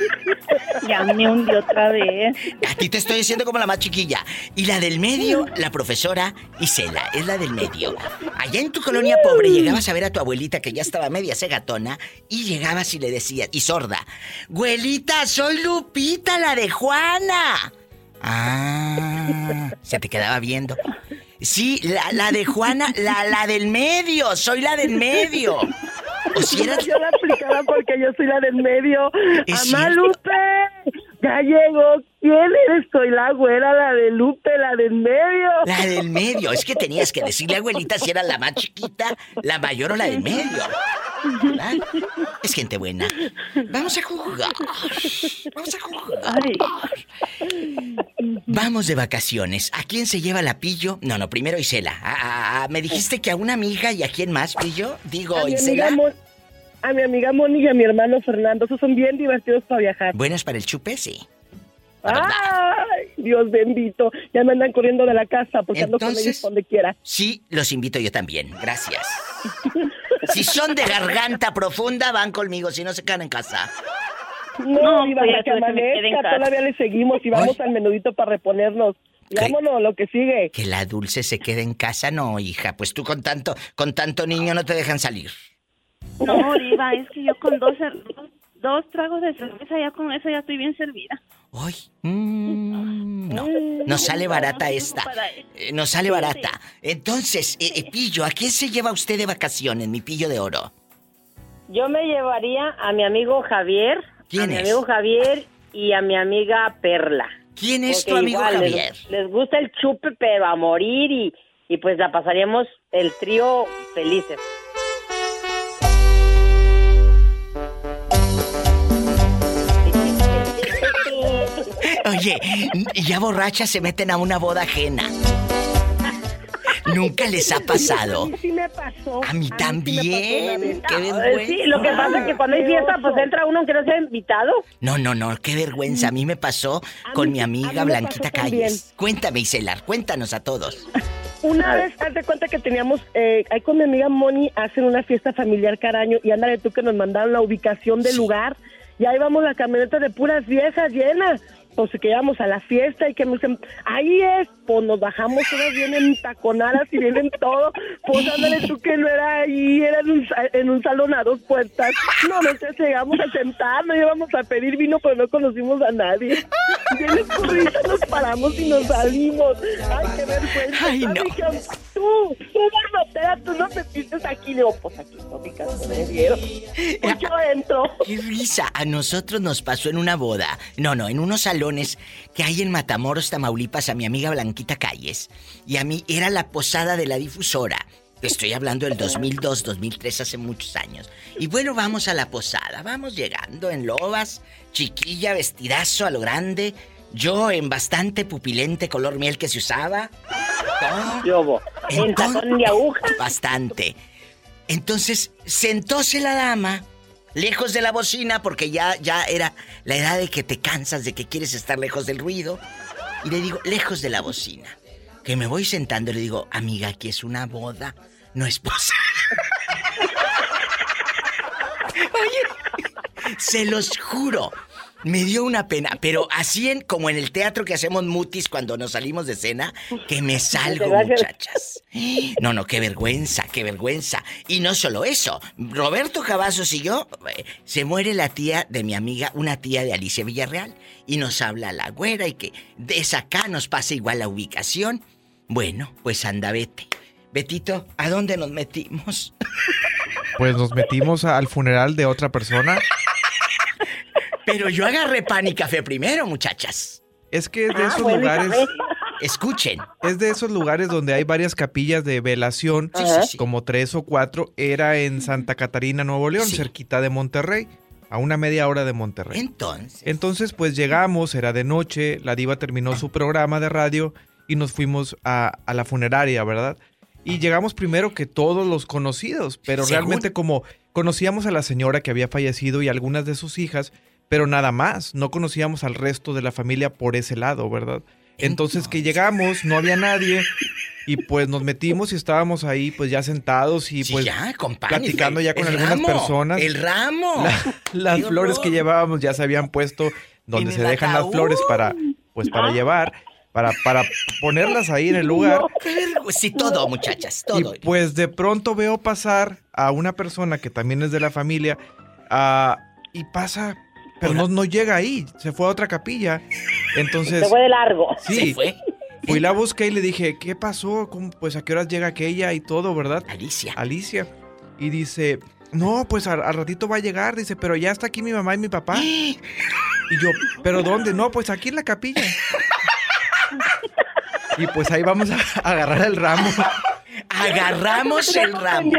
Ya me hundió otra vez. A ti te estoy diciendo como la más chiquilla. Y la del medio, la profesora Isela, es la del medio. Allá en tu colonia pobre llegabas a ver a tu abuelita que ya estaba media cegatona y llegabas y le decías, y sorda, Güelita, soy Lupita, la de Juana. Ah, se te quedaba viendo. Sí, la, la de Juana, la, la del medio, soy la del medio. O si eras... Yo la aplicaba porque yo soy la del medio. ¡Amá. Lupe! ¡Ya llegó! ¿Quién eres? Soy la güera, la de Lupe, la del medio. La del medio. Es que tenías que decirle, abuelita, si era la más chiquita, la mayor o la del medio. ¿Verdad? Es gente buena. Vamos a jugar. Vamos a jugar. Vamos de vacaciones. ¿A quién se lleva la pillo? No, no, primero Isela. Me dijiste que a una amiga y a quién más, pillo. Digo, A Isela. a mi amiga Moni y a mi hermano Fernando. Esos son bien divertidos para viajar. Buenas para el chupe, sí. ¡Ay! Dios bendito. Ya me andan corriendo de la casa porque ando con Entonces- ellos donde quiera. Sí, los invito yo también. Gracias. Si son de garganta profunda, van conmigo. Si no, se quedan en casa. No, No, iba pues, a que amanezca, todavía le seguimos y vamos al menudito para reponernos. Vámonos, lo que sigue. Que la dulce se quede en casa, no, hija. Pues tú con tanto, con tanto niño no te dejan salir. No, Diva, es que yo con dos, dos, dos tragos de cerveza, ya con eso ya estoy bien servida. Ay, mm, no, nos sale barata esta. Eh, Nos sale barata. Entonces, eh, eh, Pillo, ¿a quién se lleva usted de vacaciones, mi Pillo de Oro? Yo me llevaría a mi amigo Javier, ¿Quién a mi es? amigo Javier y a mi amiga Perla. ¿Quién es Porque tu amigo igual les- Javier? Les, gusta el chupe, pero a morir y, y pues la pasaríamos el trío felices. Oye, ya borrachas se meten a una boda ajena. Nunca les ha pasado. Sí me pasó. A mí también. Qué vergüenza. Sí, lo que pasa es que cuando hay fiesta, pues entra uno aunque no sea invitado. No, no, no, qué vergüenza. A mí me pasó con mi a amiga mí Blanquita. Calles. Cuéntame, Iselar, cuéntanos a todos. Una vez, haz de cuenta que teníamos, eh, ahí con mi amiga Moni, hacen una fiesta familiar cada año y ándale tú que nos mandaron la ubicación del lugar y ahí vamos la camioneta de puras viejas llenas. Pues que íbamos a la fiesta y que me ahí es, pues nos bajamos todas bien entaconadas y vienen todo. Pues ándale tú que no era ahí, era en un, en un salón a dos puertas. No, nosotros llegamos a sentarnos, íbamos a pedir vino, pero no conocimos a nadie. Bien escurridos nos paramos y nos salimos. Ay, qué vergüenza. Ay, no. Dijeron, tú, tú, Barbotera, tú no te pistes aquí. Le digo, pues aquí no, mi casa me dieron. Pues yo entro. ¡Qué risa! A nosotros nos pasó en una boda. No, no, en unos salones que hay en Matamoros, Tamaulipas, a mi amiga Blanquita Calles. Y a mí era la posada de la difusora. Estoy hablando del 2002, 2003, hace muchos años. Y bueno, vamos a la posada. Vamos llegando en lobas, chiquilla, vestidazo a lo grande. Yo en bastante pupilente color miel que se usaba. Yobo. En tacón de aguja. Bastante. Entonces, sentóse la dama, lejos de la bocina, porque ya, ya era la edad de que te cansas, de que quieres estar lejos del ruido. Y le digo, lejos de la bocina. Que me voy sentando y le digo, amiga, aquí es una boda, no es posada. Oye, se los juro. Me dio una pena, pero así en, como en el teatro que hacemos mutis cuando nos salimos de cena, que me salgo, muchachas. No, no, qué vergüenza, qué vergüenza. Y no solo eso, Roberto Cavazos y yo, eh, se muere la tía de mi amiga, una tía de Alicia Villarreal, y nos habla la güera y que de esa acá nos pasa igual la ubicación. Bueno, pues anda, vete. Betito, ¿a dónde nos metimos? pues nos metimos al funeral de otra persona. Pero yo agarré pan y café primero, muchachas. Es que es de esos lugares. Escuchen. Es de esos lugares donde hay varias capillas de velación, Sí, sí, sí. como tres o cuatro. Era en Santa Catarina, Nuevo León, cerquita de Monterrey, a una media hora de Monterrey. Entonces. Entonces, pues llegamos, era de noche, la diva terminó su programa de radio y nos fuimos a, a la funeraria, ¿verdad? Y llegamos primero que todos los conocidos, pero Según- realmente como conocíamos a la señora que había fallecido y algunas de sus hijas, pero nada más, no conocíamos al resto de la familia por ese lado, ¿verdad? Entonces que llegamos, no había nadie y pues nos metimos y estábamos ahí pues ya sentados y pues ya, con pan y platicando ya con el algunas ramo, personas. el ramo. La- las ¡Qué flores que llevábamos ya se habían puesto donde se dejan las flores para pues para llevar, para para ponerlas ahí en el lugar. Sí, todo, muchachas, todo. Y pues de pronto veo pasar a una persona que también es de la familia ah, y pasa, pero no, no llega ahí, se fue a otra capilla. Entonces... Se fue de largo. Sí. Se fue. Fui la busqué y le dije, ¿qué pasó? ¿Cómo, pues a qué horas llega aquella y todo, ¿verdad? Alicia. Alicia. Y dice, no, pues al, al ratito va a llegar, dice, pero ya está aquí mi mamá y mi papá. Y yo, ¿pero dónde? No, pues aquí en la capilla. Y pues ahí vamos a agarrar el ramo. Agarramos el ramo.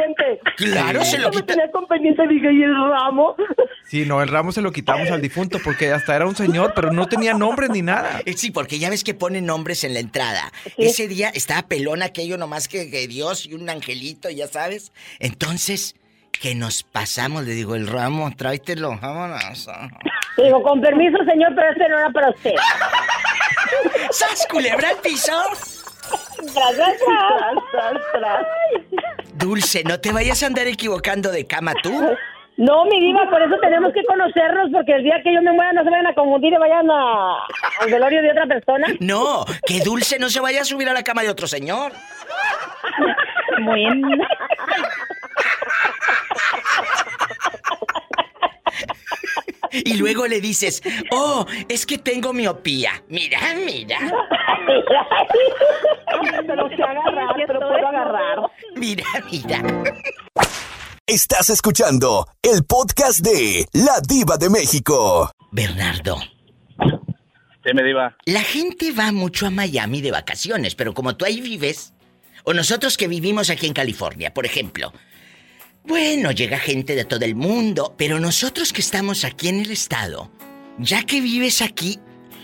Claro, Sí. se lo me quita. tenía con pendiente, dije, ¿y el ramo? Sí, no, el ramo se lo quitamos al difunto porque hasta era un señor, pero no tenía nombre ni nada. Eh, Sí, porque ya ves que ponen nombres en la entrada. Ese día estaba pelón aquello nomás que, que Dios y un angelito, ya sabes. Entonces, que nos pasamos, le digo, el ramo, tráetelo, vámonos. Digo, con permiso, señor, pero este no era para usted. ¡Sas, culebra al piso! Tras, tras, tras. Dulce, no te vayas a andar equivocando de cama tú. No, mi diva, por eso tenemos que conocernos, porque el día que yo me muera no se vayan a confundir y vayan a, al velorio de otra persona. No, que Dulce no se vaya a subir a la cama de otro señor. Bueno. Y luego le dices, oh, es que tengo miopía. Mira, mira. Pero se agarrar, pero puedo agarrar. Mira, mira. Estás escuchando el podcast de La Diva de México. Bernardo. Sí, me diva. La gente va mucho a Miami de vacaciones, pero como tú ahí vives, o nosotros que vivimos aquí en California, por ejemplo, bueno, llega gente de todo el mundo, pero nosotros que estamos aquí en el estado, ya que vives aquí,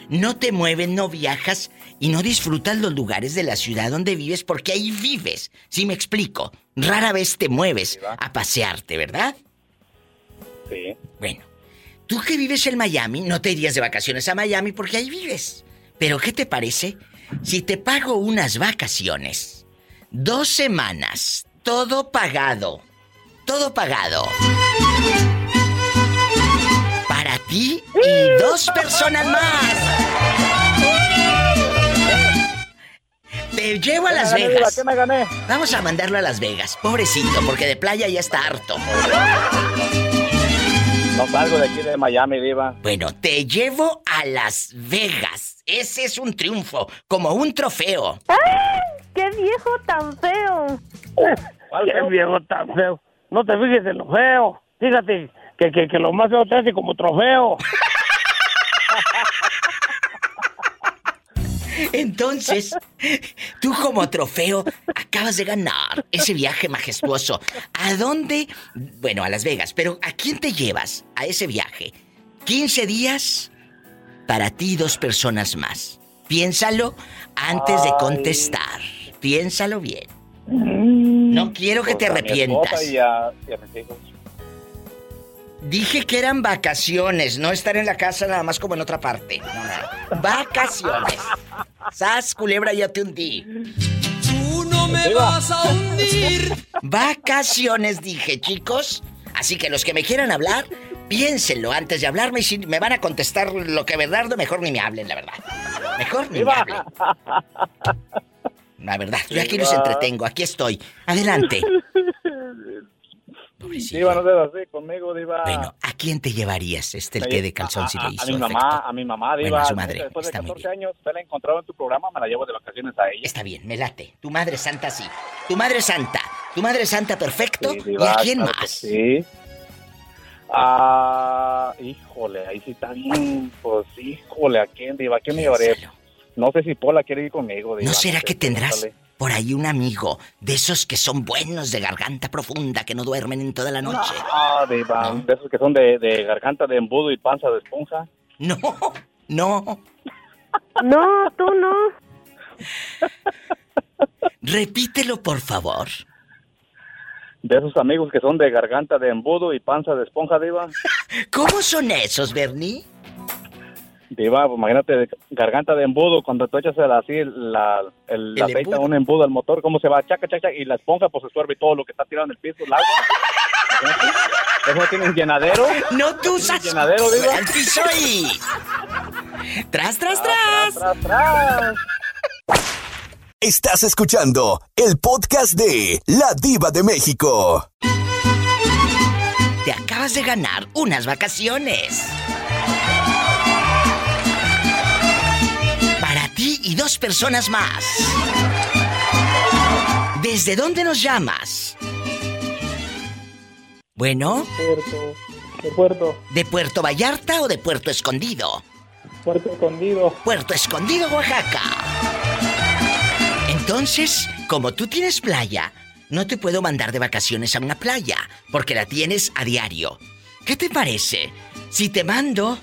no te mueves, no viajas y no disfrutas los lugares de la ciudad donde vives porque ahí vives. Si me explico, rara vez te mueves a pasearte, ¿verdad? Sí. Bueno, tú que vives en Miami, no te irías de vacaciones a Miami porque ahí vives. Pero ¿qué te parece si te pago unas vacaciones? Dos semanas, todo pagado. Todo pagado. Para ti y dos personas más. Te llevo a Las ¿Qué me gané, Vegas. Diva? ¿Qué me gané? Vamos a mandarlo a Las Vegas, pobrecito, porque de playa ya está harto. No salgo de aquí de Miami, diva. Bueno, te llevo a Las Vegas. Ese es un triunfo, como un trofeo. ¡Qué viejo tan feo! Qué viejo tan feo. No te fijes en lo feo. Fíjate que, que, que lo más feo te hace como trofeo. Entonces, tú como trofeo acabas de ganar ese viaje majestuoso. ¿A dónde? Bueno, a Las Vegas, pero ¿a quién te llevas a ese viaje? 15 días para ti y dos personas más. Piénsalo antes de contestar. Piénsalo bien. No quiero que te arrepientas. Dije que eran vacaciones, no estar en la casa nada más como en otra parte. No, no. Vacaciones. Sas, culebra, ya te hundí. Tú no me vas a hundir. Vacaciones, dije, chicos. Así que los que me quieran hablar, piénsenlo antes de hablarme. Y si me van a contestar lo que Bernardo, mejor ni me hablen, la verdad. Mejor ni me hablen. La verdad, yo aquí los entretengo, aquí estoy. Adelante. Diva, no seas así conmigo, Diva. Bueno, ¿a quién te llevarías este el té de calzón si le hizo a mi efecto? mamá, a mi mamá, Diva. Bueno, a su madre. Después de Está muy 14 años, te la he encontrado en tu programa, me la llevo de vacaciones a ella. Está bien, me late. Tu madre santa sí. Tu madre santa. Tu madre santa perfecto. Sí, ¿Y Diva, a quién claro que más? Sí. Ah, híjole, ahí sí está bien. Pues, híjole, ¿a quién, Diva? ¿A quién me llevaré? No sé si Pola quiere ir conmigo, Diva. ¿No será que tendrás pregúntale. Por ahí un amigo de esos que son buenos de garganta profunda que no duermen en toda la noche? Ah, Diva, de esos que son de, de garganta de embudo y panza de esponja. No, no. No, tú no. Repítelo, por favor. De esos amigos que son de garganta de embudo y panza de esponja, Diva. ¿Cómo son esos, Bernie? Diva, pues, imagínate, garganta de embudo, cuando tú echas el- así la, el, El la aceite a un embudo al motor, ¿cómo se va? Chaca, chaca, chaca, y la esponja pues absorbe todo lo que está tirado en el piso, el agua. ¿Eso tiene un llenadero? No tú ¿Un usas llenadero, Diva? al piso y... ¡Tras, tras, tras! ¡Tras, tras! Estás escuchando el podcast de La Diva de México. Te acabas de ganar unas vacaciones. Dos personas más. ¿Desde dónde nos llamas? Bueno. Puerto, de Puerto. ¿De Puerto Vallarta o de Puerto Escondido? Puerto Escondido. Puerto Escondido, Oaxaca. Entonces, como tú tienes playa, no te puedo mandar de vacaciones a una playa, porque la tienes a diario. ¿Qué te parece si te mando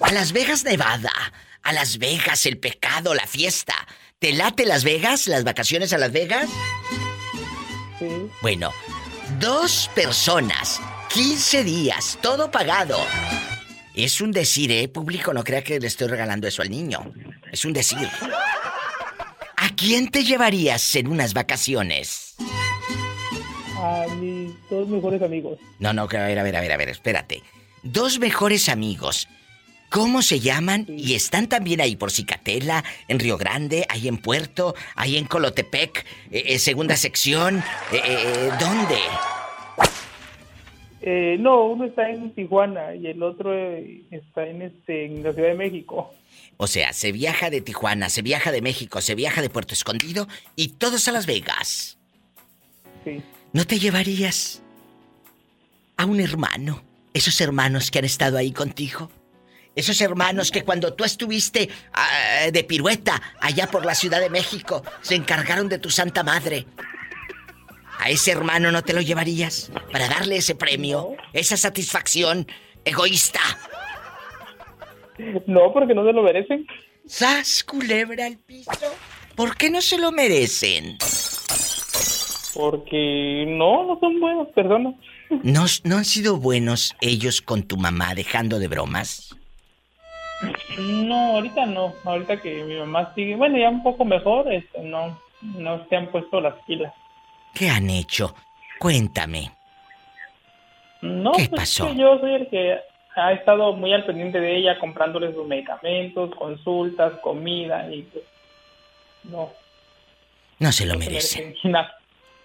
a Las Vegas, Nevada, a Las Vegas, el pecado, la fiesta. ¿Te late Las Vegas, las vacaciones a Las Vegas? Sí. Bueno, dos personas, 15 días, todo pagado. Es un decir, ¿eh? Público, no crea que le estoy regalando eso al niño. Es un decir. ¿A quién te llevarías en unas vacaciones? A mis dos mejores amigos. No, no, que a ver, a ver, a ver, a ver, espérate. Dos mejores amigos. ¿Cómo se llaman? Y están también ahí por Cicatela, en Río Grande, ahí en Puerto, ahí en Colotepec, eh, eh, segunda sección. eh, eh, ¿Dónde? Eh, no, uno está en Tijuana y el otro está en, este, en la Ciudad de México. O sea, se viaja de Tijuana, se viaja de México, se viaja de Puerto Escondido y todos a Las Vegas. Sí. ¿No te llevarías a un hermano? Esos hermanos que han estado ahí contigo. Esos hermanos que cuando tú estuviste ah, de pirueta allá por la Ciudad de México se encargaron de tu Santa Madre. ¿A ese hermano no te lo llevarías para darle ese premio, esa satisfacción egoísta? No, porque no se lo merecen. ¡Sas, culebra al piso! ¿Por qué no se lo merecen? Porque no, no son buenas personas. ¿No, ¿No han sido buenos ellos con tu mamá dejando de bromas? No, ahorita no. Ahorita que mi mamá sigue, bueno, ya un poco mejor, este, no, no se han puesto las pilas. ¿Qué han hecho? Cuéntame. No, ¿Qué pues, pasó? es que yo soy el que ha estado muy al pendiente de ella, comprándole sus medicamentos, consultas, comida y pues, no. No se lo no se nada.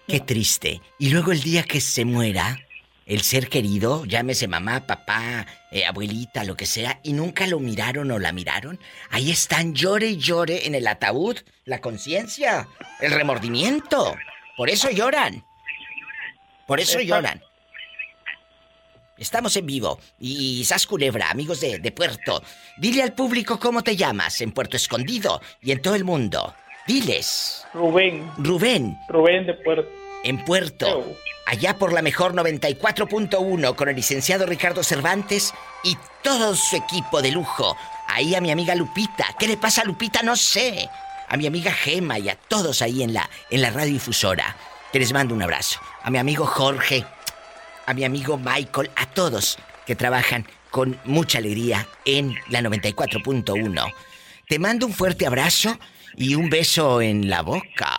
Qué triste. Y luego el día que se muera, el ser querido, llámese mamá, papá, eh, abuelita, lo que sea, y nunca lo miraron o la miraron, ahí están, llore y llore en el ataúd, la conciencia, el remordimiento. Por eso lloran. Por eso lloran. Estamos en vivo. Y Sas Culebra, amigos de, de Puerto, dile al público cómo te llamas en Puerto Escondido y en todo el mundo. Diles. Rubén, Rubén, Rubén de Puerto. En Puerto, allá por la mejor 94.1 con el licenciado Ricardo Cervantes y todo su equipo de lujo. Ahí a mi amiga Lupita. ¿Qué le pasa a Lupita? No sé. A mi amiga Gema y a todos ahí en la, en la radiodifusora. Que les mando un abrazo. A mi amigo Jorge, a mi amigo Michael, a todos que trabajan con mucha alegría en la 94.1. Te mando un fuerte abrazo y un beso en la boca.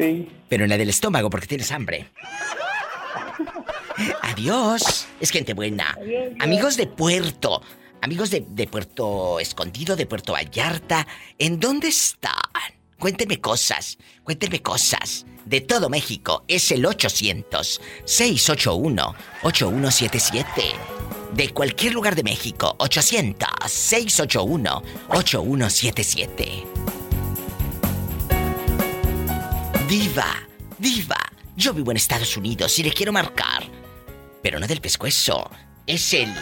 Sí. Pero en la del estómago porque tienes hambre. Adiós. Es gente buena. Amigos de Puerto. Amigos de, de Puerto Escondido, de Puerto Vallarta. ¿En dónde están? Cuénteme cosas, cuénteme cosas. De todo México es el 800-681-8177. De cualquier lugar de México, 800-681-8177. Diva, diva, yo vivo en Estados Unidos y le quiero marcar. Pero no del pescuezo. Es el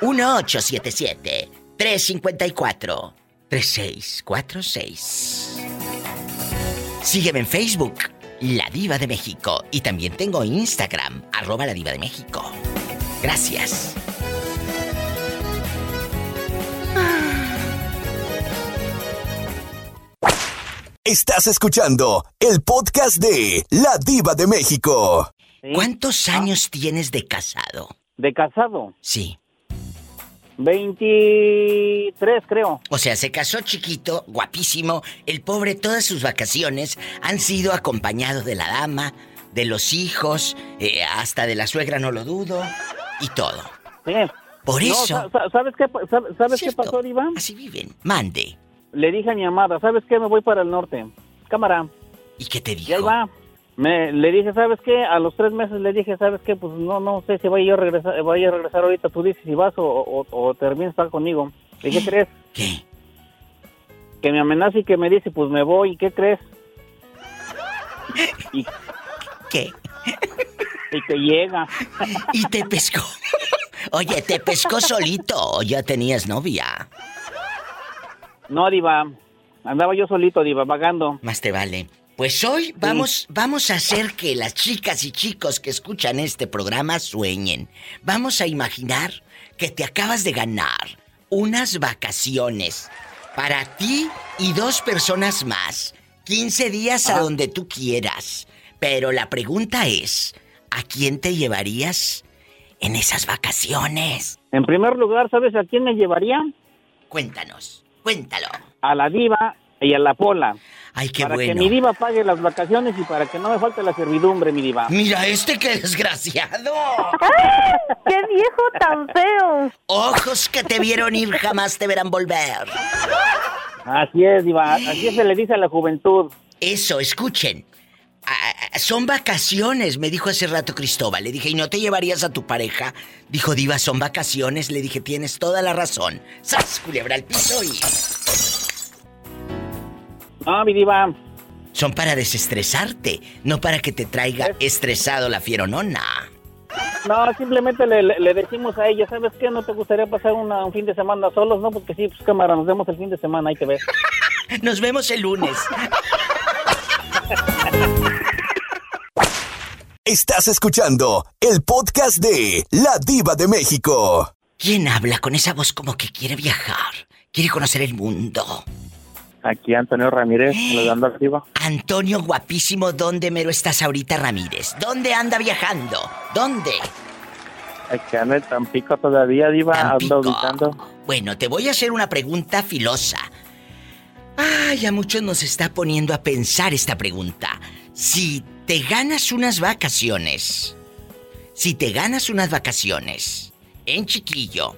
1877-354-3646. Sígueme en Facebook, La Diva de México. Y también tengo Instagram, arroba La Diva de México. Gracias. Estás escuchando el podcast de La Diva de México. ¿Cuántos años tienes de casado? ¿De casado? Sí. 23, creo. O sea, se casó chiquito, guapísimo. El pobre, todas sus vacaciones han sido acompañado de la dama, de los hijos, eh, hasta de la suegra, no lo dudo, y todo. Sí. Por No, eso. sa- sa- ¿Sabes qué, ¿sabes qué pasó, Diva? Así viven. Mande. Le dije a mi amada, ¿sabes qué? Me voy para el norte. Cámara. ¿Y qué te dijo? Y ahí va. Me, le dije, ¿sabes qué? A los tres meses le dije, ¿sabes qué? Pues no no sé si yo a regresar, vaya a regresar ahorita. Tú dices si vas o, o, o terminas conmigo. Le dije, ¿qué crees? ¿Qué? Que me amenaza y que me dice, pues me voy. ¿Qué crees? Y, ¿Qué? Y que llega. Y te pescó. Oye, ¿te pescó solito o ya tenías novia? No, Diva. Andaba yo solito, Diva, vagando. Más te vale. Pues hoy vamos, vamos a hacer que las chicas y chicos que escuchan este programa sueñen. Vamos a imaginar que te acabas de ganar unas vacaciones para ti y dos personas más. 15 días a donde tú quieras. Pero la pregunta es, ¿a quién te llevarías en esas vacaciones? En primer lugar, ¿sabes a quién me llevaría? Cuéntanos, cuéntalo. A la Diva y a la Pola. Ay, qué para bueno. que mi Diva pague las vacaciones y para que no me falte la servidumbre, mi Diva. Mira, este que desgraciado. ¡Qué viejo tan feo! Ojos que te vieron ir jamás te verán volver. Así es, Diva. Así se le dice a la juventud. Eso, escuchen. Ah, son vacaciones, me dijo hace rato Cristóbal. Le dije, ¿y no te llevarías a tu pareja? Dijo, Diva, son vacaciones. Le dije, tienes toda la razón. ¡Sas, culebra al piso y... No, mi Diva. Son para desestresarte, no para que te traiga estresado la fieronona. No, simplemente le, le- le decimos a ella, ¿sabes qué? ¿No te gustaría pasar una- un fin de semana solos? No, porque sí, pues cámara, nos vemos el fin de semana, ahí te ves. Nos vemos el lunes. Estás escuchando el podcast de La Diva de México. ¿Quién habla con esa voz como que quiere viajar? Quiere conocer el mundo. Aquí Antonio Ramírez, saludando arriba. Antonio guapísimo, ¿dónde mero estás ahorita, Ramírez? ¿Dónde anda viajando? ¿Dónde? Aquí ando en Tampico todavía, Diva, ando ubicando. Bueno, te voy a hacer una pregunta filosa. Ay, a muchos nos está poniendo a pensar esta pregunta. Si te ganas unas vacaciones, si te ganas unas vacaciones en chiquillo,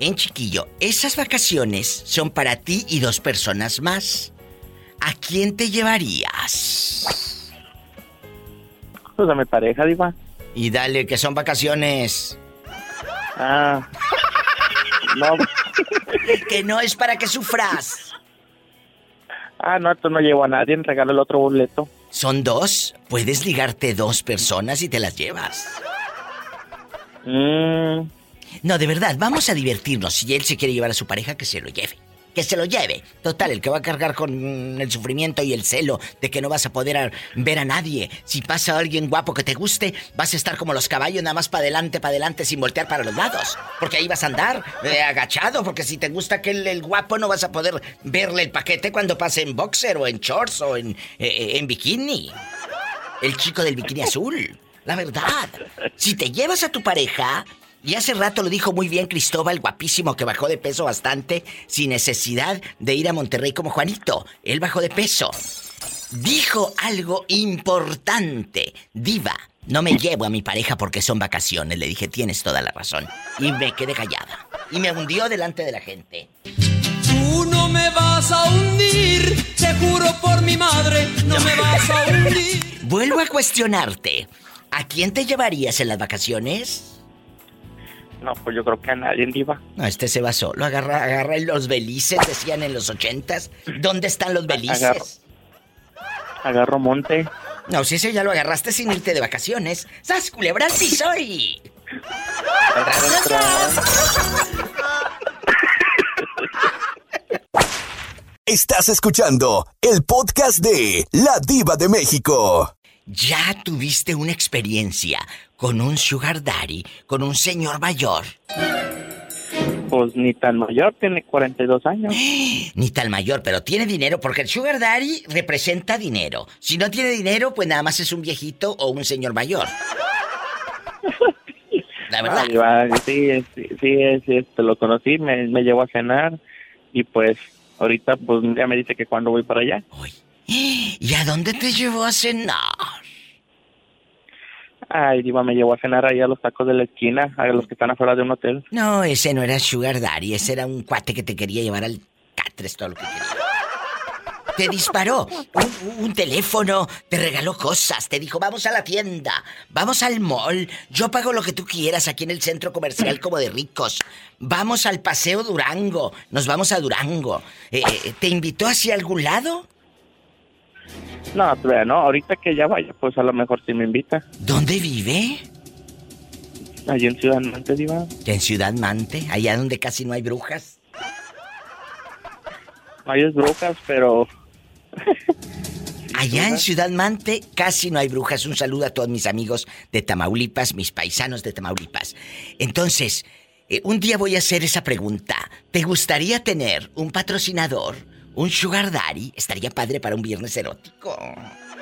en chiquillo, esas vacaciones son para ti y dos personas más. ¿A quién te llevarías? Pues a mi pareja, Diva. Y dale, que son vacaciones. Ah. No. que no es para que sufras. Ah, no, tú no llevo a nadie, regalo el otro boleto. Son dos. Puedes ligarte dos personas y te las llevas. Mm. No, de verdad, vamos a divertirnos. Si él se quiere llevar a su pareja, que se lo lleve. Que se lo lleve. Total, el que va a cargar con el sufrimiento y el celo de que no vas a poder ver a nadie. Si pasa alguien guapo que te guste, vas a estar como los caballos, nada más para adelante, para adelante, sin voltear para los lados. Porque ahí vas a andar eh, agachado, porque si te gusta que el, guapo no vas a poder verle el paquete cuando pase en boxer o en shorts o en, eh, en bikini. El chico del bikini azul. La verdad. Si te llevas a tu pareja, y hace rato lo dijo muy bien Cristóbal, guapísimo, que bajó de peso bastante, sin necesidad de ir a Monterrey como Juanito. Él bajó de peso. Dijo algo importante. Diva, no me llevo a mi pareja porque son vacaciones. Le dije, tienes toda la razón. Y me quedé callada. Y me hundió delante de la gente. Tú no me vas a hundir. Te juro por mi madre, no me vas a hundir. Vuelvo a cuestionarte. ¿A quién te llevarías en las vacaciones? No, pues yo creo que a nadie, Diva. No, este se va solo. Agarra, agarra los belices, decían en los ochentas. ¿Dónde están los belices? Agarro, agarro monte. No, si ese ya lo agarraste sin irte de vacaciones. ¡Sas, culebra al piso y... Estás escuchando el podcast de La Diva de México. ¿Ya tuviste una experiencia con un sugar daddy, con un señor mayor? Pues ni tan mayor, tiene 42 años. Ni tan mayor, pero tiene dinero, porque el sugar daddy representa dinero. Si no tiene dinero, pues nada más es un viejito o un señor mayor. La verdad. Ah, sí, sí, sí, sí, este, lo conocí, me, me llevó a cenar y pues ahorita pues ya me dice que cuando voy para allá. ¿Y a dónde te llevó a cenar? Ay, Diva, me llevó a cenar ahí a los tacos de la esquina, a los que están afuera de un hotel. No, ese no era Sugar Daddy, ese era un cuate que te quería llevar al catres todo lo que quería. Te disparó un, teléfono, te regaló cosas, te dijo, vamos a la tienda, vamos al mall, yo pago lo que tú quieras aquí en el centro comercial como de ricos, vamos al Paseo Durango, nos vamos a Durango. Eh, eh, ¿Te invitó hacia algún lado? No, todavía no, ahorita que ya vaya, pues a lo mejor sí me invita. ¿Dónde vive? Allí en Ciudad Mante, Diva. En Ciudad Mante, allá donde casi no hay brujas. Hay es brujas, pero... Allá en Ciudad Mante casi no hay brujas. Un saludo a todos mis amigos de Tamaulipas, mis paisanos de Tamaulipas. Entonces, eh, un día voy a hacer esa pregunta. ¿Te gustaría tener un patrocinador, un sugar daddy? Estaría padre para un viernes erótico.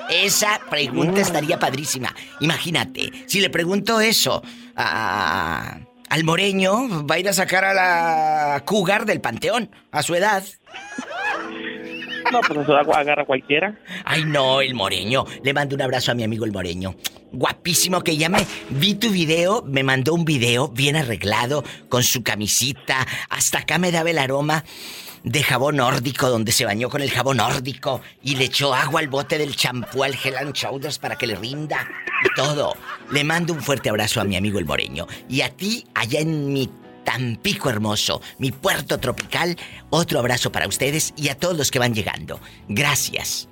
Esa pregunta estaría padrísima. Imagínate, si le pregunto eso a, al moreño, va a ir a sacar a la cougar del panteón, a su edad. No, pues eso agarra cualquiera. Ay, no, el moreño. Le mando un abrazo a mi amigo el moreño. Guapísimo que ya me vi tu video, me mandó un video bien arreglado, con su camisita. Hasta acá me daba el aroma de jabón nórdico, donde se bañó con el jabón nórdico y le echó agua al bote del champú al Hell and Shoulders para que le rinda y todo. Le mando un fuerte abrazo a mi amigo el moreño. Y a ti, allá en mi Tampico hermoso, mi puerto tropical, otro abrazo para ustedes y a todos los que van llegando. Gracias.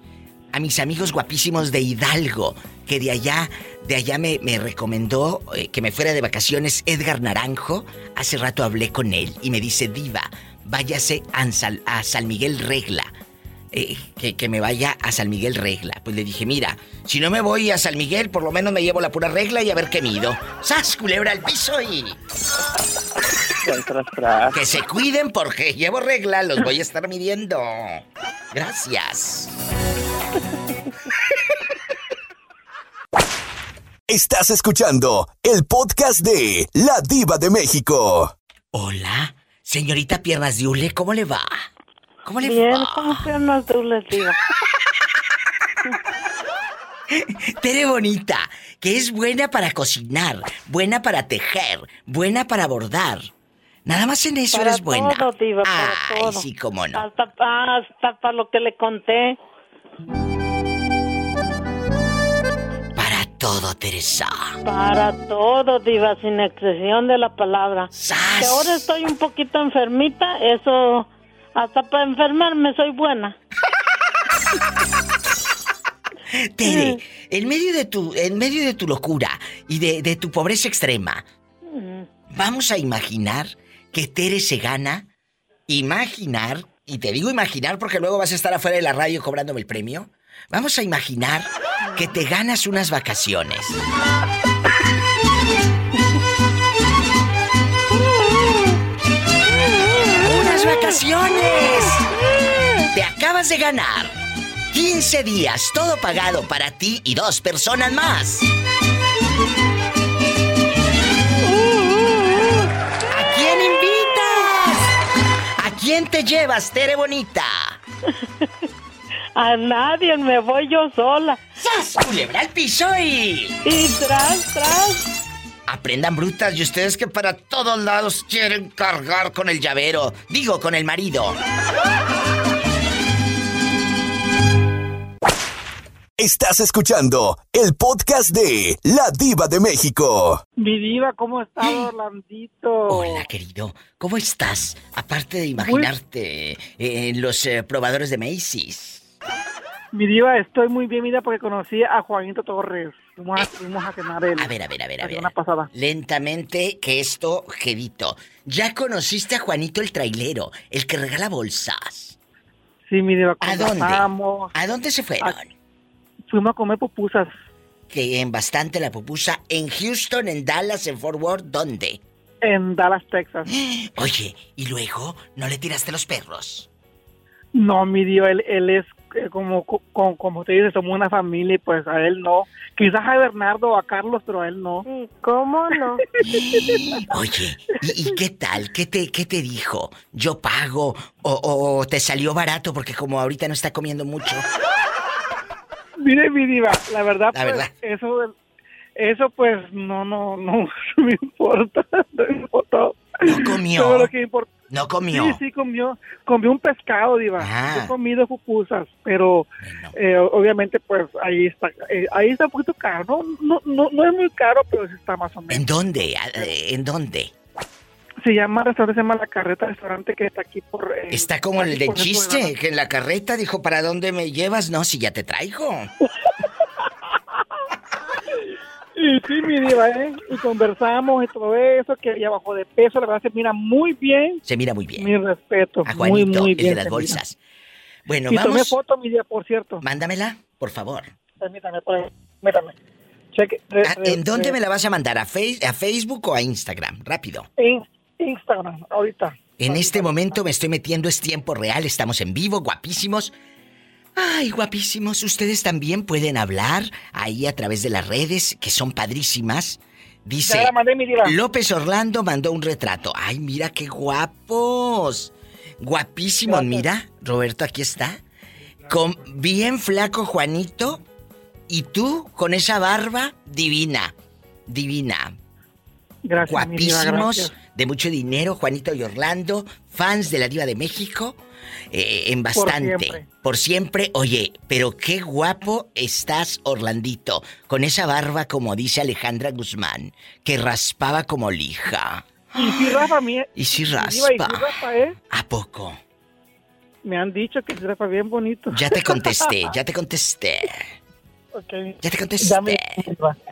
A mis amigos guapísimos de Hidalgo, que de allá, de allá me, me recomendó eh, que me fuera de vacaciones Edgar Naranjo. Hace rato hablé con él y me dice, Diva, váyase a San, a San Miguel Regla. Eh, que, que, me vaya a San Miguel Regla. Pues le dije, mira, si no me voy a San Miguel, por lo menos me llevo la pura regla y a ver qué mido. ¡Sas, culebra al piso y... Que se cuiden porque llevo regla, los voy a estar midiendo. Gracias. Estás escuchando el podcast de La Diva de México. Hola, señorita Piernas de Hule, ¿cómo le va? ¿Cómo le Bien, va? ¿cómo piernas de hule, diva? Tere Bonita, que es buena para cocinar, buena para tejer, buena para bordar. Nada más en eso Para eres buena. todo, diva, para Ay, todo. sí, cómo no. Hasta, hasta para lo que le conté. Todo, Teresa. Para todo, diva, sin excepción de la palabra. Que ahora estoy un poquito enfermita, eso... Hasta para enfermarme soy buena. Tere, en medio de tu, en medio de tu locura y de, de tu pobreza extrema, Mm. vamos a imaginar que Tere se gana. Imaginar, y te digo imaginar porque luego vas a estar afuera de la radio cobrándome el premio. Vamos a imaginar que te ganas unas vacaciones. ¡Unas vacaciones! Te acabas de ganar 15 días, todo pagado para ti y dos personas más. ¿A quién invitas? ¿A quién te llevas, Tere Bonita? a nadie, me voy yo sola. ¡Sas! ¡Culebra al y... tras, tras! Aprendan brutas y ustedes que para todos lados quieren cargar con el llavero. Digo, con el marido. Estás escuchando el podcast de La Diva de México. Mi diva, ¿cómo estás, ¿Eh? Orlandito? Hola, querido. ¿Cómo estás? Aparte de imaginarte eh, en los eh, probadores de Macy's. Mi diva, estoy muy bien, mira, porque conocí a Juanito Torres. Fuimos a, fuimos a él. A ver, a ver, a ver, a ver. pasada. Lentamente, que esto, Jedito. Ya conociste a Juanito el trailero, el que regala bolsas. Sí, mi diva, ¿A dónde? ¿A dónde se fueron? Fuimos a comer pupusas. Que en bastante la pupusa. ¿En Houston, en Dallas, en Fort Worth? ¿Dónde? En Dallas, Texas. Oye, ¿y luego no le tiraste los perros? No, mi diva, él, él es como, como, como te dice, somos una familia y pues a él no. Quizás a Bernardo o a Carlos, pero a él no. ¿Cómo no? Oye, ¿y, y qué tal? ¿Qué te, ¿Qué te dijo? ¿Yo pago? O, o te salió barato porque como ahorita no está comiendo mucho? Mire, mi diva, la verdad, La pues, verdad. eso, eso pues no, no, no me importa, no me importó. No comió. Todo lo que importa. No comió. Sí, sí, comió, comió un pescado, diva. Ah. Yo he comido pupusas, pero eh, obviamente pues ahí está, eh, ahí está un poquito caro. No, no, no es muy caro, pero sí está más o menos. ¿En dónde? ¿A- eh, ¿En dónde? Se llama restaurante, se llama La Carreta, restaurante que está aquí por... eh, Está como el de chiste, que en la carreta dijo, ¿para dónde me llevas? No, si ya te traigo. Y sí, mi diva, ¿eh? Y conversamos y todo eso, que ella bajó de peso, la verdad se mira muy bien. Se mira muy bien. Mi respeto. A muy, Juanito, muy el bien. de las se mira. bolsas. Bueno, y tomé vamos. foto, mi diva, por cierto. Mándamela, por favor. Permítame, por ahí. Permítame. Cheque. re- Ah, re- ¿En dónde re- me la vas a mandar? ¿A, Face- ¿A Facebook o a Instagram? Rápido. En Instagram, ahorita. En este momento me estoy metiendo, es tiempo real, estamos en vivo, guapísimos. Ay, guapísimos, ustedes también pueden hablar ahí a través de las redes, que son padrísimas. Dice, mandé. López Orlando mandó un retrato. Ay, mira qué guapos. Guapísimos, mira. Roberto, aquí está. Con bien flaco Juanito. Y tú con esa barba divina. Divina. Gracias, mi diva, Guapísimos, gracias. de mucho dinero, Juanito y Orlando, fans de la Diva de México, eh, en bastante. siempre. Por siempre. Oye, pero qué guapo estás, Orlandito, con esa barba, como dice Alejandra Guzmán, que raspaba como lija. Y si Rafa, mi... Y si y raspa. ¿eh? ¿A poco? Me han dicho que si Rafa bien bonito. Ya te contesté, ya te contesté. Ya te contesté. Ya me,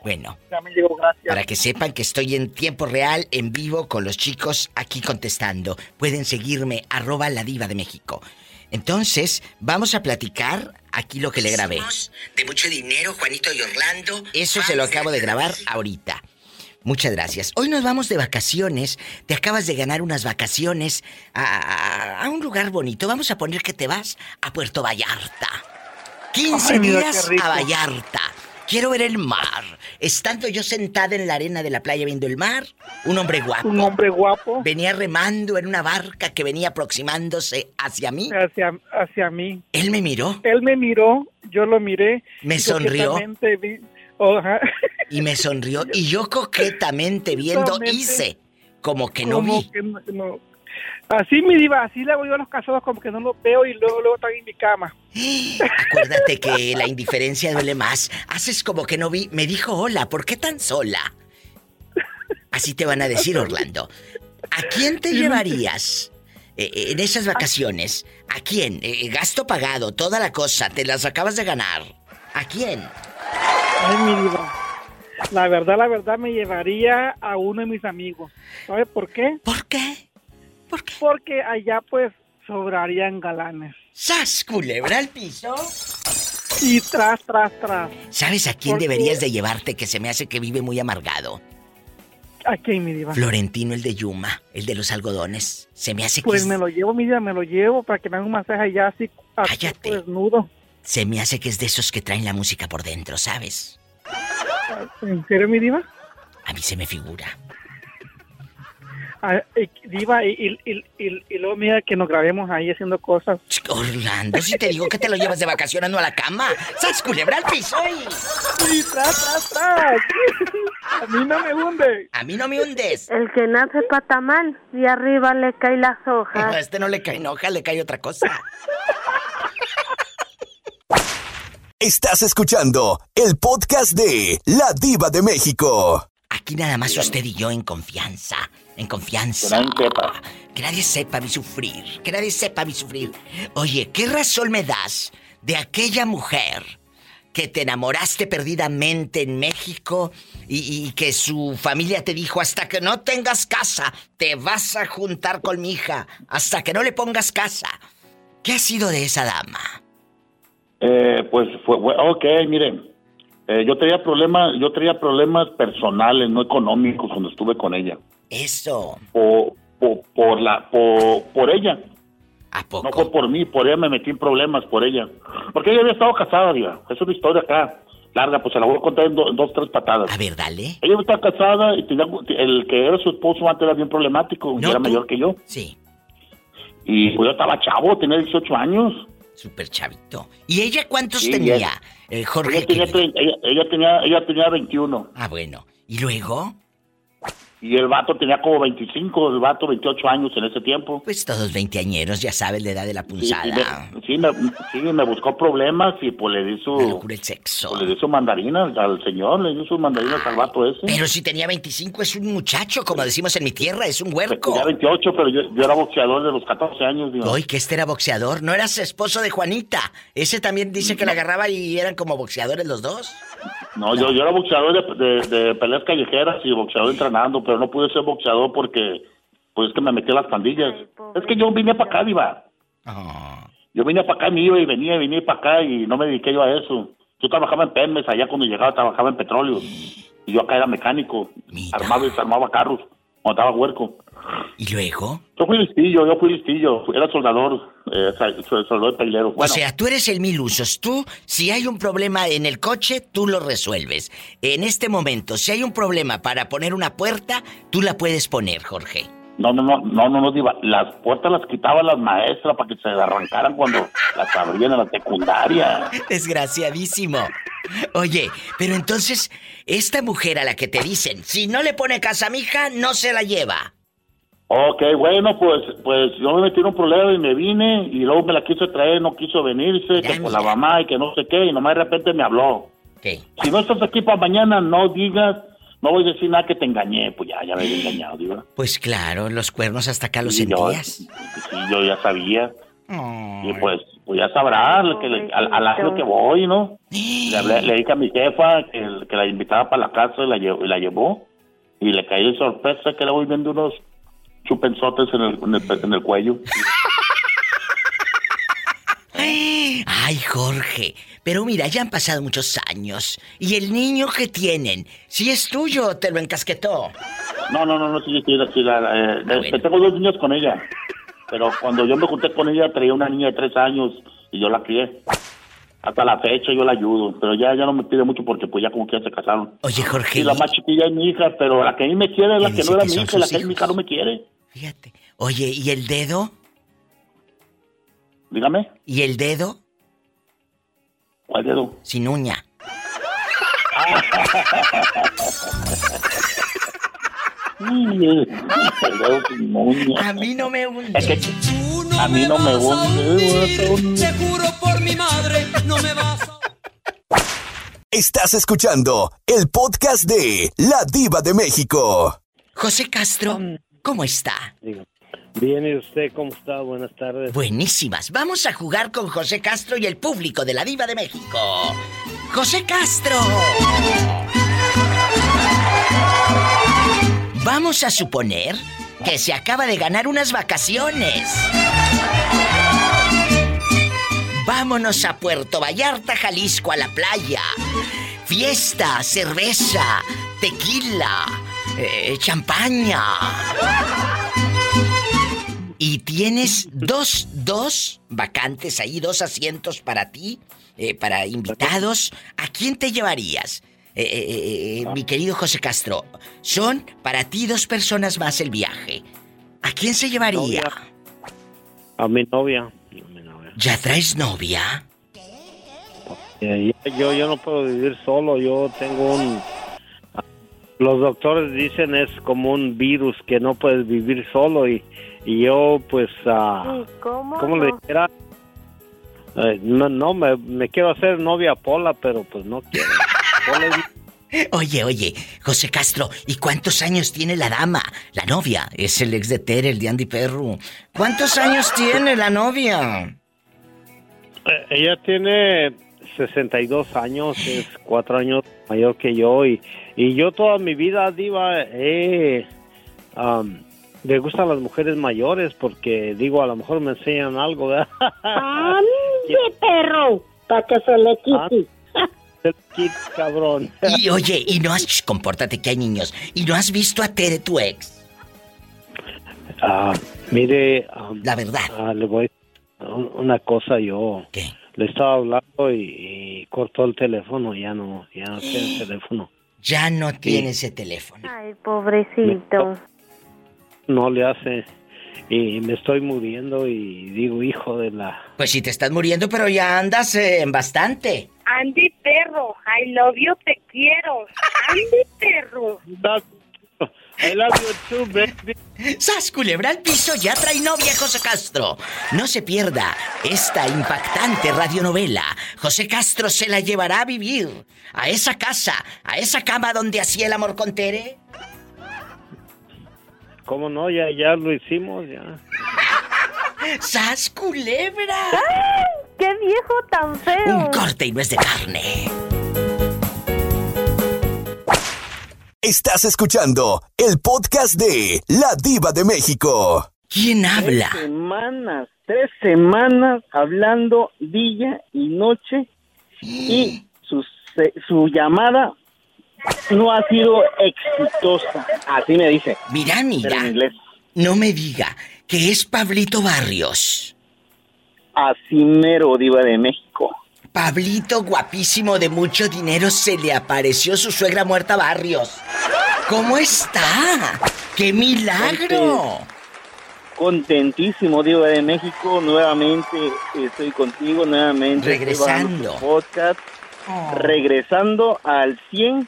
Bueno, ya me llegó, gracias. Para que sepan que estoy en tiempo real, en vivo, con los chicos aquí contestando. Pueden seguirme, arroba la diva de México. Entonces, vamos a platicar aquí lo que le grabé. De mucho dinero, Juanito y Orlando. Eso se lo acabo de grabar ahorita. Muchas gracias. Hoy nos vamos de vacaciones. Te acabas de ganar unas vacaciones a, a- a un lugar bonito. Vamos a poner que te vas a Puerto Vallarta. 15 Ay, mira qué días a Vallarta. Quiero ver el mar. Estando yo sentada en la arena de la playa viendo el mar, un hombre guapo. Un hombre guapo. Venía remando en una barca que venía aproximándose hacia mí. Hacia, hacia mí. Él me miró Él me miró, yo lo miré. Me sonrió. vi- oh, y me sonrió. Y yo coquetamente viendo hice como que no Como vi. que no- no. Así mi diva, así le hago yo a los casados como que no los veo y luego luego están en mi cama. Acuérdate que la indiferencia duele más. Haces como que no vi. Me dijo hola, ¿por qué tan sola? Así te van a decir, Orlando. ¿A quién te llevarías eh, eh, en esas vacaciones? ¿A quién? Eh, gasto pagado, toda la cosa, te las acabas de ganar. ¿A quién? Ay, mi diva. La verdad, la verdad me llevaría a uno de mis amigos. ¿Sabe por qué? ¿Por qué? Porque allá pues sobrarían galanes. ¡Sas, culebra al piso! Y tras, tras, tras. ¿Sabes a quién Porque- deberías de llevarte que se me hace que vive muy amargado? ¿A quién, mi diva? Florentino, el de Yuma, el de los algodones. Se me hace que Pues es- me lo llevo, mi diva, me lo llevo para que me haga un masaje allá así, así Cállate. desnudo. se me hace que es de esos que traen la música por dentro, ¿sabes? ¿En serio, mi diva? A mí se me figura. Ah, diva, y, y, y, y- y luego mira que nos grabemos ahí haciendo cosas. Orlando, si te digo que te lo llevas de vacaciones, no a la cama. ¡Sas, culebra al piso! y- tras, tras, tras. A mí no me hunde. A mí no me hundes. El que nace patamal y arriba le caen las hojas. A este no le cae enoja, le cae otra cosa. Estás escuchando el podcast de La Diva de México. Aquí nada más usted y yo en confianza. En confianza. Que nadie sepa. Que nadie sepa mi sufrir. Que nadie sepa mi sufrir. Oye, ¿qué razón me das de aquella mujer que te enamoraste perdidamente en México y, y que su familia te dijo hasta que no tengas casa, te vas a juntar con mi hija, hasta que no le pongas casa? ¿Qué ha sido de esa dama? Eh, pues fue, fue- ok, miren, eh, yo tenía problemas, yo tenía problemas personales, no económicos cuando estuve con ella. Eso. Por, por, por la, por, por ella. ¿A poco? No fue por mí, por ella me metí en problemas, por ella. Porque ella había estado casada, diga. Es una historia acá, larga, pues se la voy a contar en, do- en dos, tres patadas. A ver, dale. Ella estaba casada y tenía, el que era su esposo antes era bien problemático, No, era tú. mayor que yo. Sí. Y pues yo estaba chavo, tenía 18 años. Súper chavito. ¿Y ella cuántos Sí, tenía, ella- eh, Jorge? Ella tenía, ella, ella tenía, ella tenía 21. Ah, bueno. ¿Y luego? Y el vato tenía como 25, el vato 28 años en ese tiempo. Pues todos veinteañeros, ya sabes la edad de la punzada. sí, me, sí, me, sí, me buscó problemas y pues le di su... el sexo. pues, le di su mandarina al señor, le di sus mandarinas al vato ese. Pero si tenía 25 es un muchacho, como decimos en mi tierra, es un huerco. Tenía 28, pero yo, yo era boxeador de los 14 años. digo. Hoy que este era boxeador, ¿no eras esposo de Juanita? Ese también dice que la agarraba y eran como boxeadores los dos. No, Yo, yo era boxeador de, de, de peleas callejeras y boxeador entrenando, pero no pude ser boxeador porque, pues es que me metí a las pandillas. Es que yo vine para acá, Diva. Yo vine para acá, me iba y venía y venía para acá y no me dediqué yo a eso. Yo trabajaba en Pemex, allá cuando llegaba trabajaba en petróleo. Y yo acá era mecánico, armaba y desarmaba carros, cuando estaba huerco. ¿Y luego? Yo fui listillo, yo fui listillo, era soldador, eh, soldador peilero. O sea, tú eres el mil usos. Tú, si hay un problema en el coche, tú lo resuelves. En este momento, si hay un problema para poner una puerta, tú la puedes poner, Jorge. No, no, no, no, no, no, diva. Las puertas las quitaban las maestras para que se arrancaran cuando las abrían en la secundaria. Desgraciadísimo. Oye, pero entonces, esta mujer a la que te dicen, si no le pone casa a mi hija, no se la lleva. Ok, bueno, pues, pues yo me metí en un problema y me vine y luego me la quise traer, no quiso venirse, que por la mamá y que no sé qué, y nomás de repente me habló. Si no estás aquí para mañana, no digas, no voy a decir nada que te engañé, pues ya, ya me había engañado, diva. Pues claro, los cuernos hasta acá los Y yo- sentías. Sí, yo ya sabía. Y pues, pues ya sabrá que le- al, al año que voy, ¿no? Le, hablé- le dije a mi jefa que, que la invitaba para la casa y la, y la llevó. Y le caí de sorpresa que le voy viendo unos chupenzotes en el, en el, en el cuello. Ay, Jorge, pero mira, ya han pasado muchos años. ¿Y el niño que tienen? Si es tuyo, te lo encasquetó. No, no, no, no, sí, sí, sí, la- eh, eh, tengo dos niños con ella. Pero cuando yo me junté con ella, traía una niña de tres años y yo la crié. Hasta la fecha yo la ayudo, pero ya, ya no me pide mucho porque pues ya como que ya se casaron. Oye, Jorge. Y la más chiquilla es mi hija, pero la que a mí me quiere es la que no era que mi hija, la que es mi hija no me quiere. Oye, ¿y el dedo? Dígame. ¿Y el dedo? ¿Cuál dedo? Sin uña. A mí no me hunde. A mí no me hunde. Te juro por mi madre, no me vas a... Estás escuchando el podcast de La Diva de México. José Castro, ¿cómo está? Bien, ¿y usted cómo está? Buenas tardes. Buenísimas. Vamos a jugar con José Castro y el público de la Diva de México. José Castro. Vamos a suponer que se acaba de ganar unas vacaciones. Vámonos a Puerto Vallarta, Jalisco, a la playa. Fiesta, cerveza, tequila, eh, champaña. Y tienes dos, dos vacantes ahí, dos asientos para ti, eh, para invitados. ¿A quién te llevarías? Eh, eh, eh, eh, mi querido José Castro, son para ti dos personas más el viaje. ¿A quién se llevaría? A mi novia. ¿Ya traes novia? Yo, yo no puedo vivir solo, yo tengo un... Los doctores dicen es como un virus que no puedes vivir solo y, y yo pues... ah, ¿Cómo? ¿Cómo le dijera? Eh, no, no, me, me quiero hacer novia Pola, pero pues no quiero. Pola es- Oye, oye, José Castro, ¿y cuántos años tiene la dama? La novia, es el ex de Tere, el de Andy Perru. ¿Cuántos años tiene la novia? Eh, Ella tiene 62 años, es cuatro años mayor que yo y, y yo toda mi vida, Diva, he, am, me gustan las mujeres mayores porque digo, a lo mejor me enseñan algo, ¿verdad? ¡Ande, perro! Para que se le quite. El kit, cabrón. Y oye, y no has... Compórtate que hay niños. ¿Y no has visto a Tere, tu ex? Ah, mire, am, la verdad. ah, le voy una cosa yo. Le estaba hablando y, y cortó el teléfono, ya no, ya no tiene el teléfono. Ya no tiene ese teléfono. Ay, pobrecito. No le hace y me estoy muriendo y digo, hijo de la... Pues sí te estás muriendo, pero ya andas eh, en bastante. Andy, perro. I love you, te quiero. Andy, perro. I love you too, baby. ¡Sas, culebra al piso! Ya trae novia José Castro. No se pierda esta impactante radionovela. José Castro se la llevará a vivir a esa casa, a esa cama donde hacía el amor con Tere. ¿Cómo no? Ya, ya lo hicimos, ya. ¡Sas, culebra! ¡Qué viejo tan feo! Un corte y no es de carne. Estás escuchando el podcast de La Diva de México. ¿Quién Tres semanas, tres semanas hablando día y noche y su, su llamada no ha sido exitosa. Así me dice. Mira, mira. Pero en inglés. No me diga que es Pablito Barrios. Así mero, diva de México. Pablito, guapísimo de mucho dinero, se le apareció su suegra muerta Barrios. ¿Cómo está? ¡Qué milagro! Contentísimo, diva de México. Nuevamente estoy contigo, nuevamente. Regresando. podcast. Regresando al 100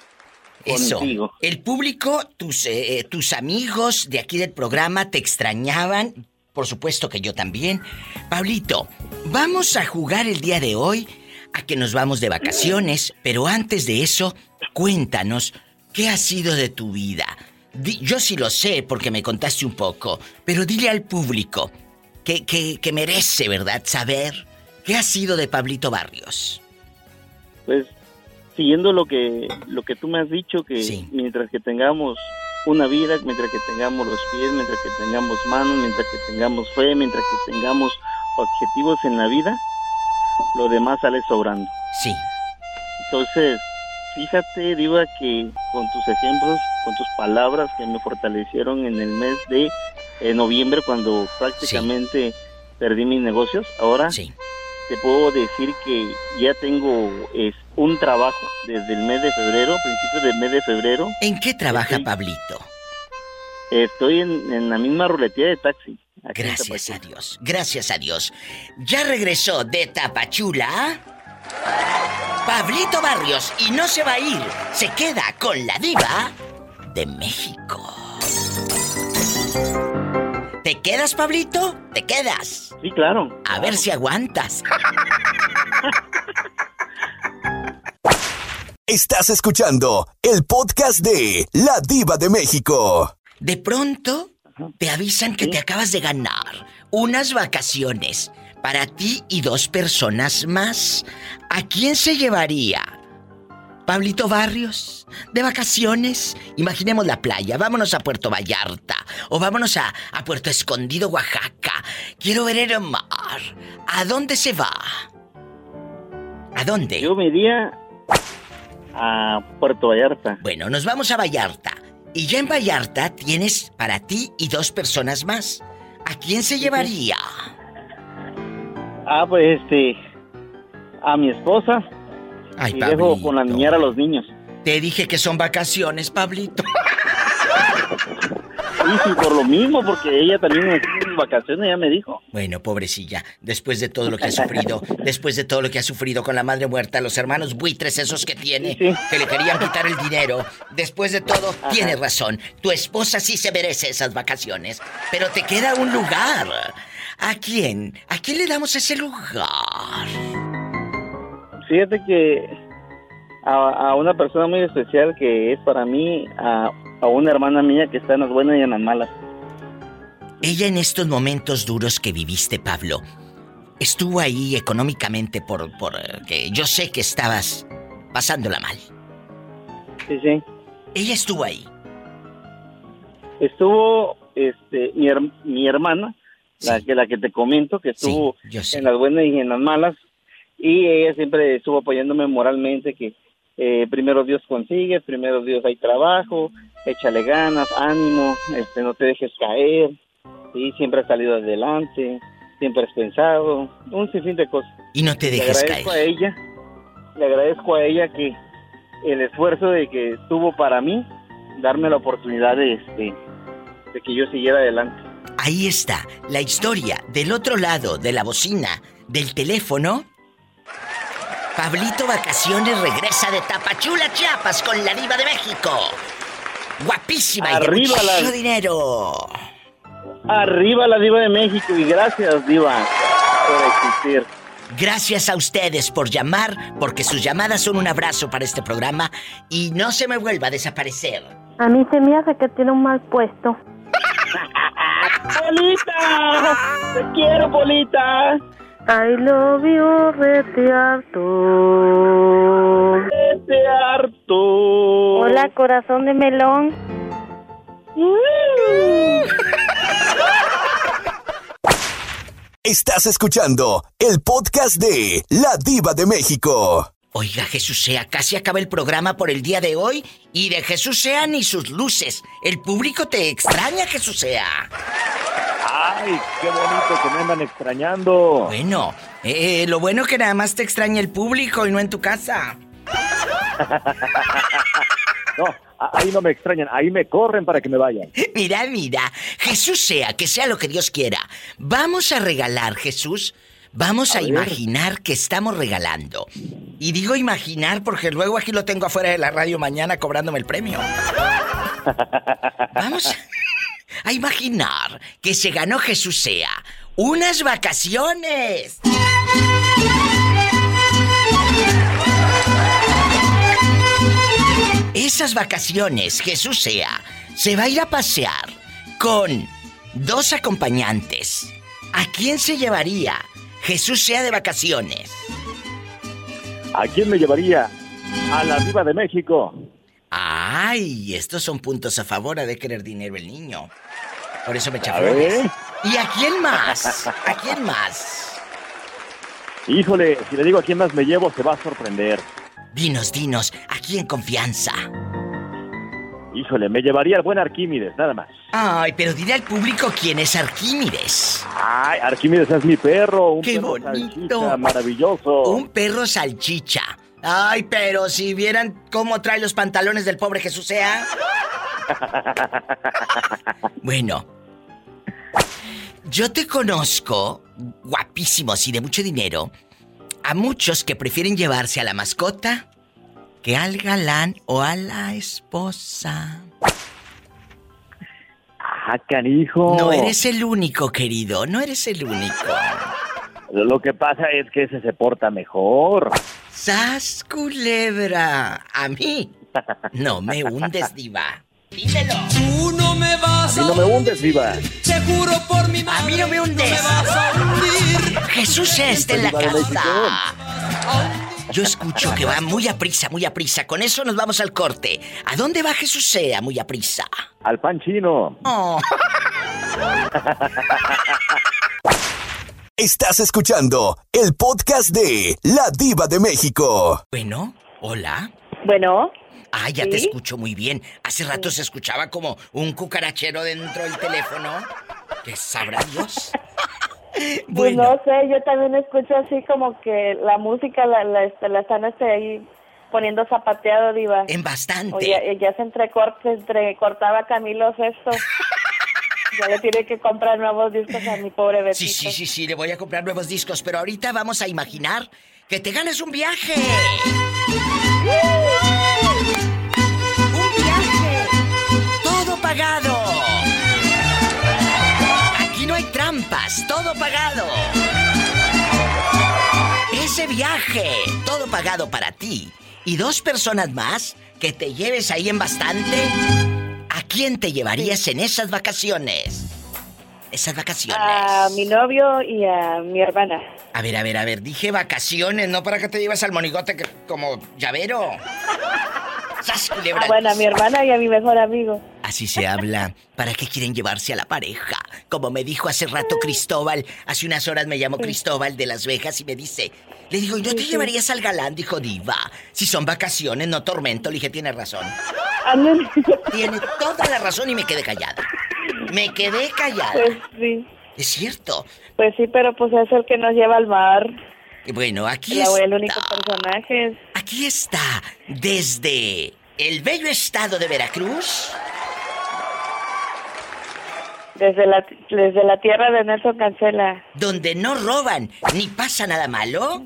Eso. contigo. El público, tus, eh, tus amigos de aquí del programa te extrañaban. Por supuesto que yo también. Pablito, vamos a jugar el día de hoy a que nos vamos de vacaciones, pero antes de eso, cuéntanos qué ha sido de tu vida. Di- yo sí lo sé porque me contaste un poco, pero dile al público que, que, que merece, ¿verdad? Saber qué ha sido de Pablito Barrios. pues siguiendo lo que lo que tú me has dicho que mientras que tengamos una vida, mientras que tengamos los pies, mientras que tengamos manos, mientras que tengamos fe, mientras que tengamos objetivos en la vida, lo demás sale sobrando. Sí. Entonces, fíjate, Diva, que con tus ejemplos, con tus palabras que me fortalecieron en el mes de eh, noviembre, cuando prácticamente perdí mis negocios, ahora te puedo decir que ya tengo es, un trabajo desde el mes de febrero, principios del mes de febrero. ¿En qué trabaja Pablito? Estoy en, en la misma ruletía de taxi. Gracias a. Dios, gracias a Dios. Ya regresó de Tapachula. Pablito Barrios y no se va a ir, se queda con la diva de México. ¿Te quedas, Pablito? ¿Te quedas? Sí, claro. A ver si aguantas. Estás escuchando el podcast de La Diva de México. De pronto te avisan que te acabas de ganar unas vacaciones para ti y dos personas más. ¿A quién se llevaría? Pablito Barrios, de vacaciones. Imaginemos la playa, vámonos a Puerto Vallarta o vámonos a, a Puerto Escondido, Oaxaca. Quiero ver el mar. ¿A dónde se va? ¿A dónde? Yo me iría a Puerto Vallarta. Bueno, nos vamos a Vallarta. Y ya en Vallarta tienes para ti y dos personas más. ¿A quién se llevaría? Ah, pues este, a mi esposa. Ay, y dejo con la Pablito. niñera a los niños. Te dije que son vacaciones, Pablito. Sí, sí, por lo mismo, porque ella también en vacaciones ya me dijo. Bueno, pobrecilla, después de todo lo que ha sufrido, después de todo lo que ha sufrido con la madre muerta, los hermanos buitres esos que tiene, que le querían quitar el dinero, después de todo, tienes razón, tu esposa sí se merece esas vacaciones, pero te queda un lugar. ¿A quién? ¿A quién le damos ese lugar? Fíjate que a, a una persona muy especial que es para mí, a, a una hermana mía que está en las buenas y en las malas. Ella en estos momentos duros que viviste, Pablo, estuvo ahí económicamente por, por eh, que yo sé que estabas pasándola mal. Sí, sí. Ella estuvo ahí. Estuvo este mi, her- mi hermana, la que la que te comento, que estuvo en las buenas y en las malas, y ella siempre estuvo apoyándome moralmente que eh, primero Dios consigue, primero Dios hay trabajo, échale ganas, ánimo, este no te dejes caer, y siempre has salido adelante, siempre has pensado, un sinfín de cosas. Y no te Le dejes agradezco caer. a ella, le agradezco a ella que el esfuerzo de que tuvo para mí, darme la oportunidad de este de que yo siguiera adelante. Ahí está, la historia del otro lado de la bocina del teléfono. Pablito Vacaciones regresa de Tapachula, Chiapas con la diva de México. Guapísima y de la- dinero. Arriba la diva de México y gracias diva por existir. Gracias a ustedes por llamar, porque sus llamadas son un abrazo para este programa y no se me vuelva a desaparecer. A mí se me hace que tiene un mal puesto. ¡Bolita! ¡Te quiero, bolita! I love you, rete harto. Rete harto. Hola, corazón de melón. Estás escuchando el podcast de La Diva de México. Oiga, Jesús sea, casi acaba el programa por el día de hoy y de Jesús sea ni sus luces. El público te extraña, Jesús sea. Ay, qué bonito que me andan extrañando. Bueno, eh, lo bueno que nada más te extraña el público y no en tu casa. No, ahí no me extrañan, ahí me corren para que me vayan. Mira, mira, Jesús sea, que sea lo que Dios quiera. Vamos a regalar, Jesús. Vamos a, imaginar que estamos regalando. Y digo imaginar porque luego aquí lo tengo afuera de la radio mañana cobrándome el premio. Vamos a imaginar que se ganó Jesús sea unas vacaciones. Esas vacaciones, Jesús sea, se va a ir a pasear con dos acompañantes. ¿A quién se llevaría Jesús sea de vacaciones? ¿A quién me llevaría? A la diva de México. Ay, estos son puntos a favor de querer dinero el niño. Por eso me ver. ¿Y a quién más? ¿A quién más? Híjole, si le digo a quién más me llevo, se va a sorprender. Dinos, dinos, aquí en confianza. Híjole, me llevaría al buen Arquímedes, nada más. Ay, pero dile al público quién es Arquímedes. Ay, Arquímedes es mi perro, un ¡Qué perro bonito! salchicha maravilloso. Un perro salchicha. Ay, pero si vieran cómo trae los pantalones del pobre Jesús sea. Bueno, yo te conozco, guapísimos y de mucho dinero, a muchos que prefieren llevarse a la mascota que al galán o a la esposa. Ah, canijo. No eres el único, querido, no eres el único. Lo que pasa es que ese se porta mejor. ¡Sas, culebra! A mí no me hundes, diva. Dímelo. Tú no me vas A mí no me hundes, viva. Te juro por mi madre. A mí no me hundes. No me vas a hundir. Jesús está en la Diva casa. Yo escucho que va muy a prisa, muy a prisa. Con eso nos vamos al corte. ¿A dónde va Jesús sea muy a prisa? Al pan chino. Oh. Estás escuchando el podcast de La Diva de México. Bueno, hola. Bueno. Ah, ya te escucho muy bien. Hace rato se escuchaba como un cucarachero dentro del teléfono. ¿Qué sabrá Dios? Pues Bueno. no sé, yo también escucho así como que la música la, la, este, la están este, ahí poniendo zapateado, diva. En bastante. Oye, ya se, entrecor, se entrecortaba Camilo Sesto. ya le tiene que comprar nuevos discos a mi pobre Betito. Sí, sí, sí, sí, le voy a comprar nuevos discos, pero ahorita vamos a imaginar que te ganes un viaje. ¡Un viaje! ¡Todo pagado! Trampas. Todo pagado. Ese viaje, todo pagado para ti. Y dos personas más que te lleves ahí en bastante. ¿A quién te llevarías en esas vacaciones? Esas vacaciones. A mi novio y a mi hermana. A ver, a ver, a ver, dije vacaciones, no para que te llevas al monigote que, como llavero. ¡Sas, culebra! Ah, bueno, a mi hermana y a mi mejor amigo. Así se habla. ¿Para qué quieren llevarse a la pareja? Como me dijo hace rato Cristóbal, hace unas horas me llamó Cristóbal de Las Vegas y me dice, le digo, ¿y no te llevarías al galán? Dijo Diva. Si son vacaciones, no tormento. Le dije, tiene razón. Tiene toda la razón y me quedé callada. Me quedé callada. Pues sí. Es cierto. Pues sí, pero pues es el que nos lleva al mar. Bueno, aquí El, está. el único personaje. Aquí está, desde el bello estado de Veracruz. Desde la, desde la tierra de Nelson Cancela. Donde no roban ni pasa nada malo.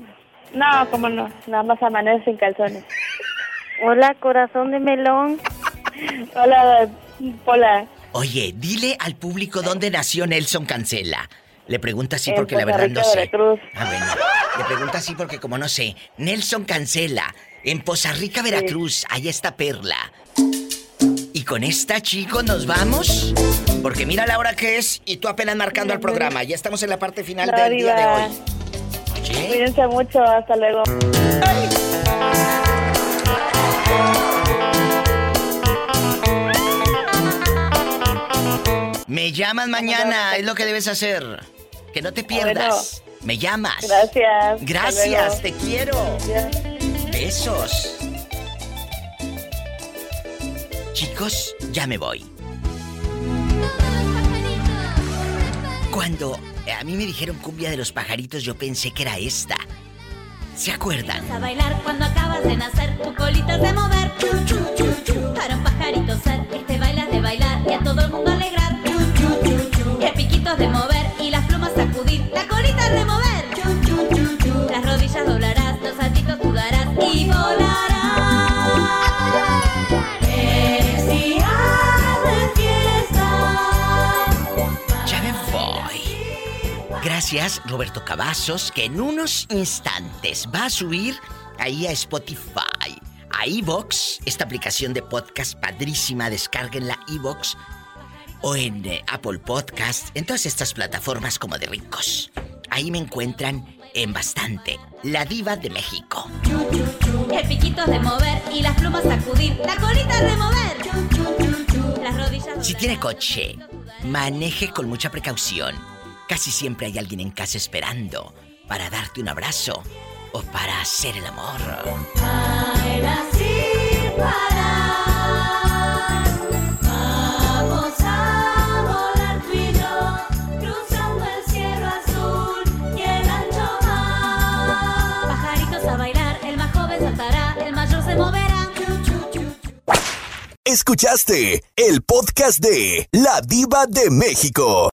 No, cómo no. Nada más amanece sin calzones. Hola, corazón de melón. Hola, hola. Oye, dile al público dónde nació Nelson Cancela. Le pregunta así porque la verdad no sé. Veracruz. Ah, bueno. Le pregunta así porque como no sé. Nelson Cancela, en Poza Rica, Veracruz. Ahí está Perla. Y con esta, chicos, nos vamos. Porque mira la hora que es y tú apenas marcando al programa. Ya estamos en la parte final No, del día de hoy. Oye. Cuídense mucho. Hasta luego. Me llamas mañana, es lo que debes hacer. Que no te pierdas. Me llamas. Gracias. Gracias, te quiero. Besos. Chicos, ya me voy. Cuando a mí me dijeron cumbia de los pajaritos, yo pensé que era esta. ¿Se acuerdan? A bailar cuando acabas de nacer, tu colita de mover. Para un pajarito ser, este bailas de bailar y a todo el mundo alegrar. Que piquitos de mover Gracias, Roberto Cavazos, que en unos instantes va a subir ahí a Spotify, a Evox, esta aplicación de podcast padrísima, descárguenla Evox o en eh, Apple Podcast, en todas estas plataformas como de ricos. Ahí me encuentran en bastante, La Diva de México. Que piquitos de mover y las plumas sacudir, la colita remover. Las rodillas Si tiene coche, maneje con mucha precaución. Casi siempre hay alguien en casa esperando para darte un abrazo o para hacer el amor. Baila sin parar. Vamos a volar tú y yo, cruzando el cielo azul y el ancho mar. Pajaritos a bailar, el más joven saltará, el mayor se moverá. Escuchaste el podcast de La Diva de México.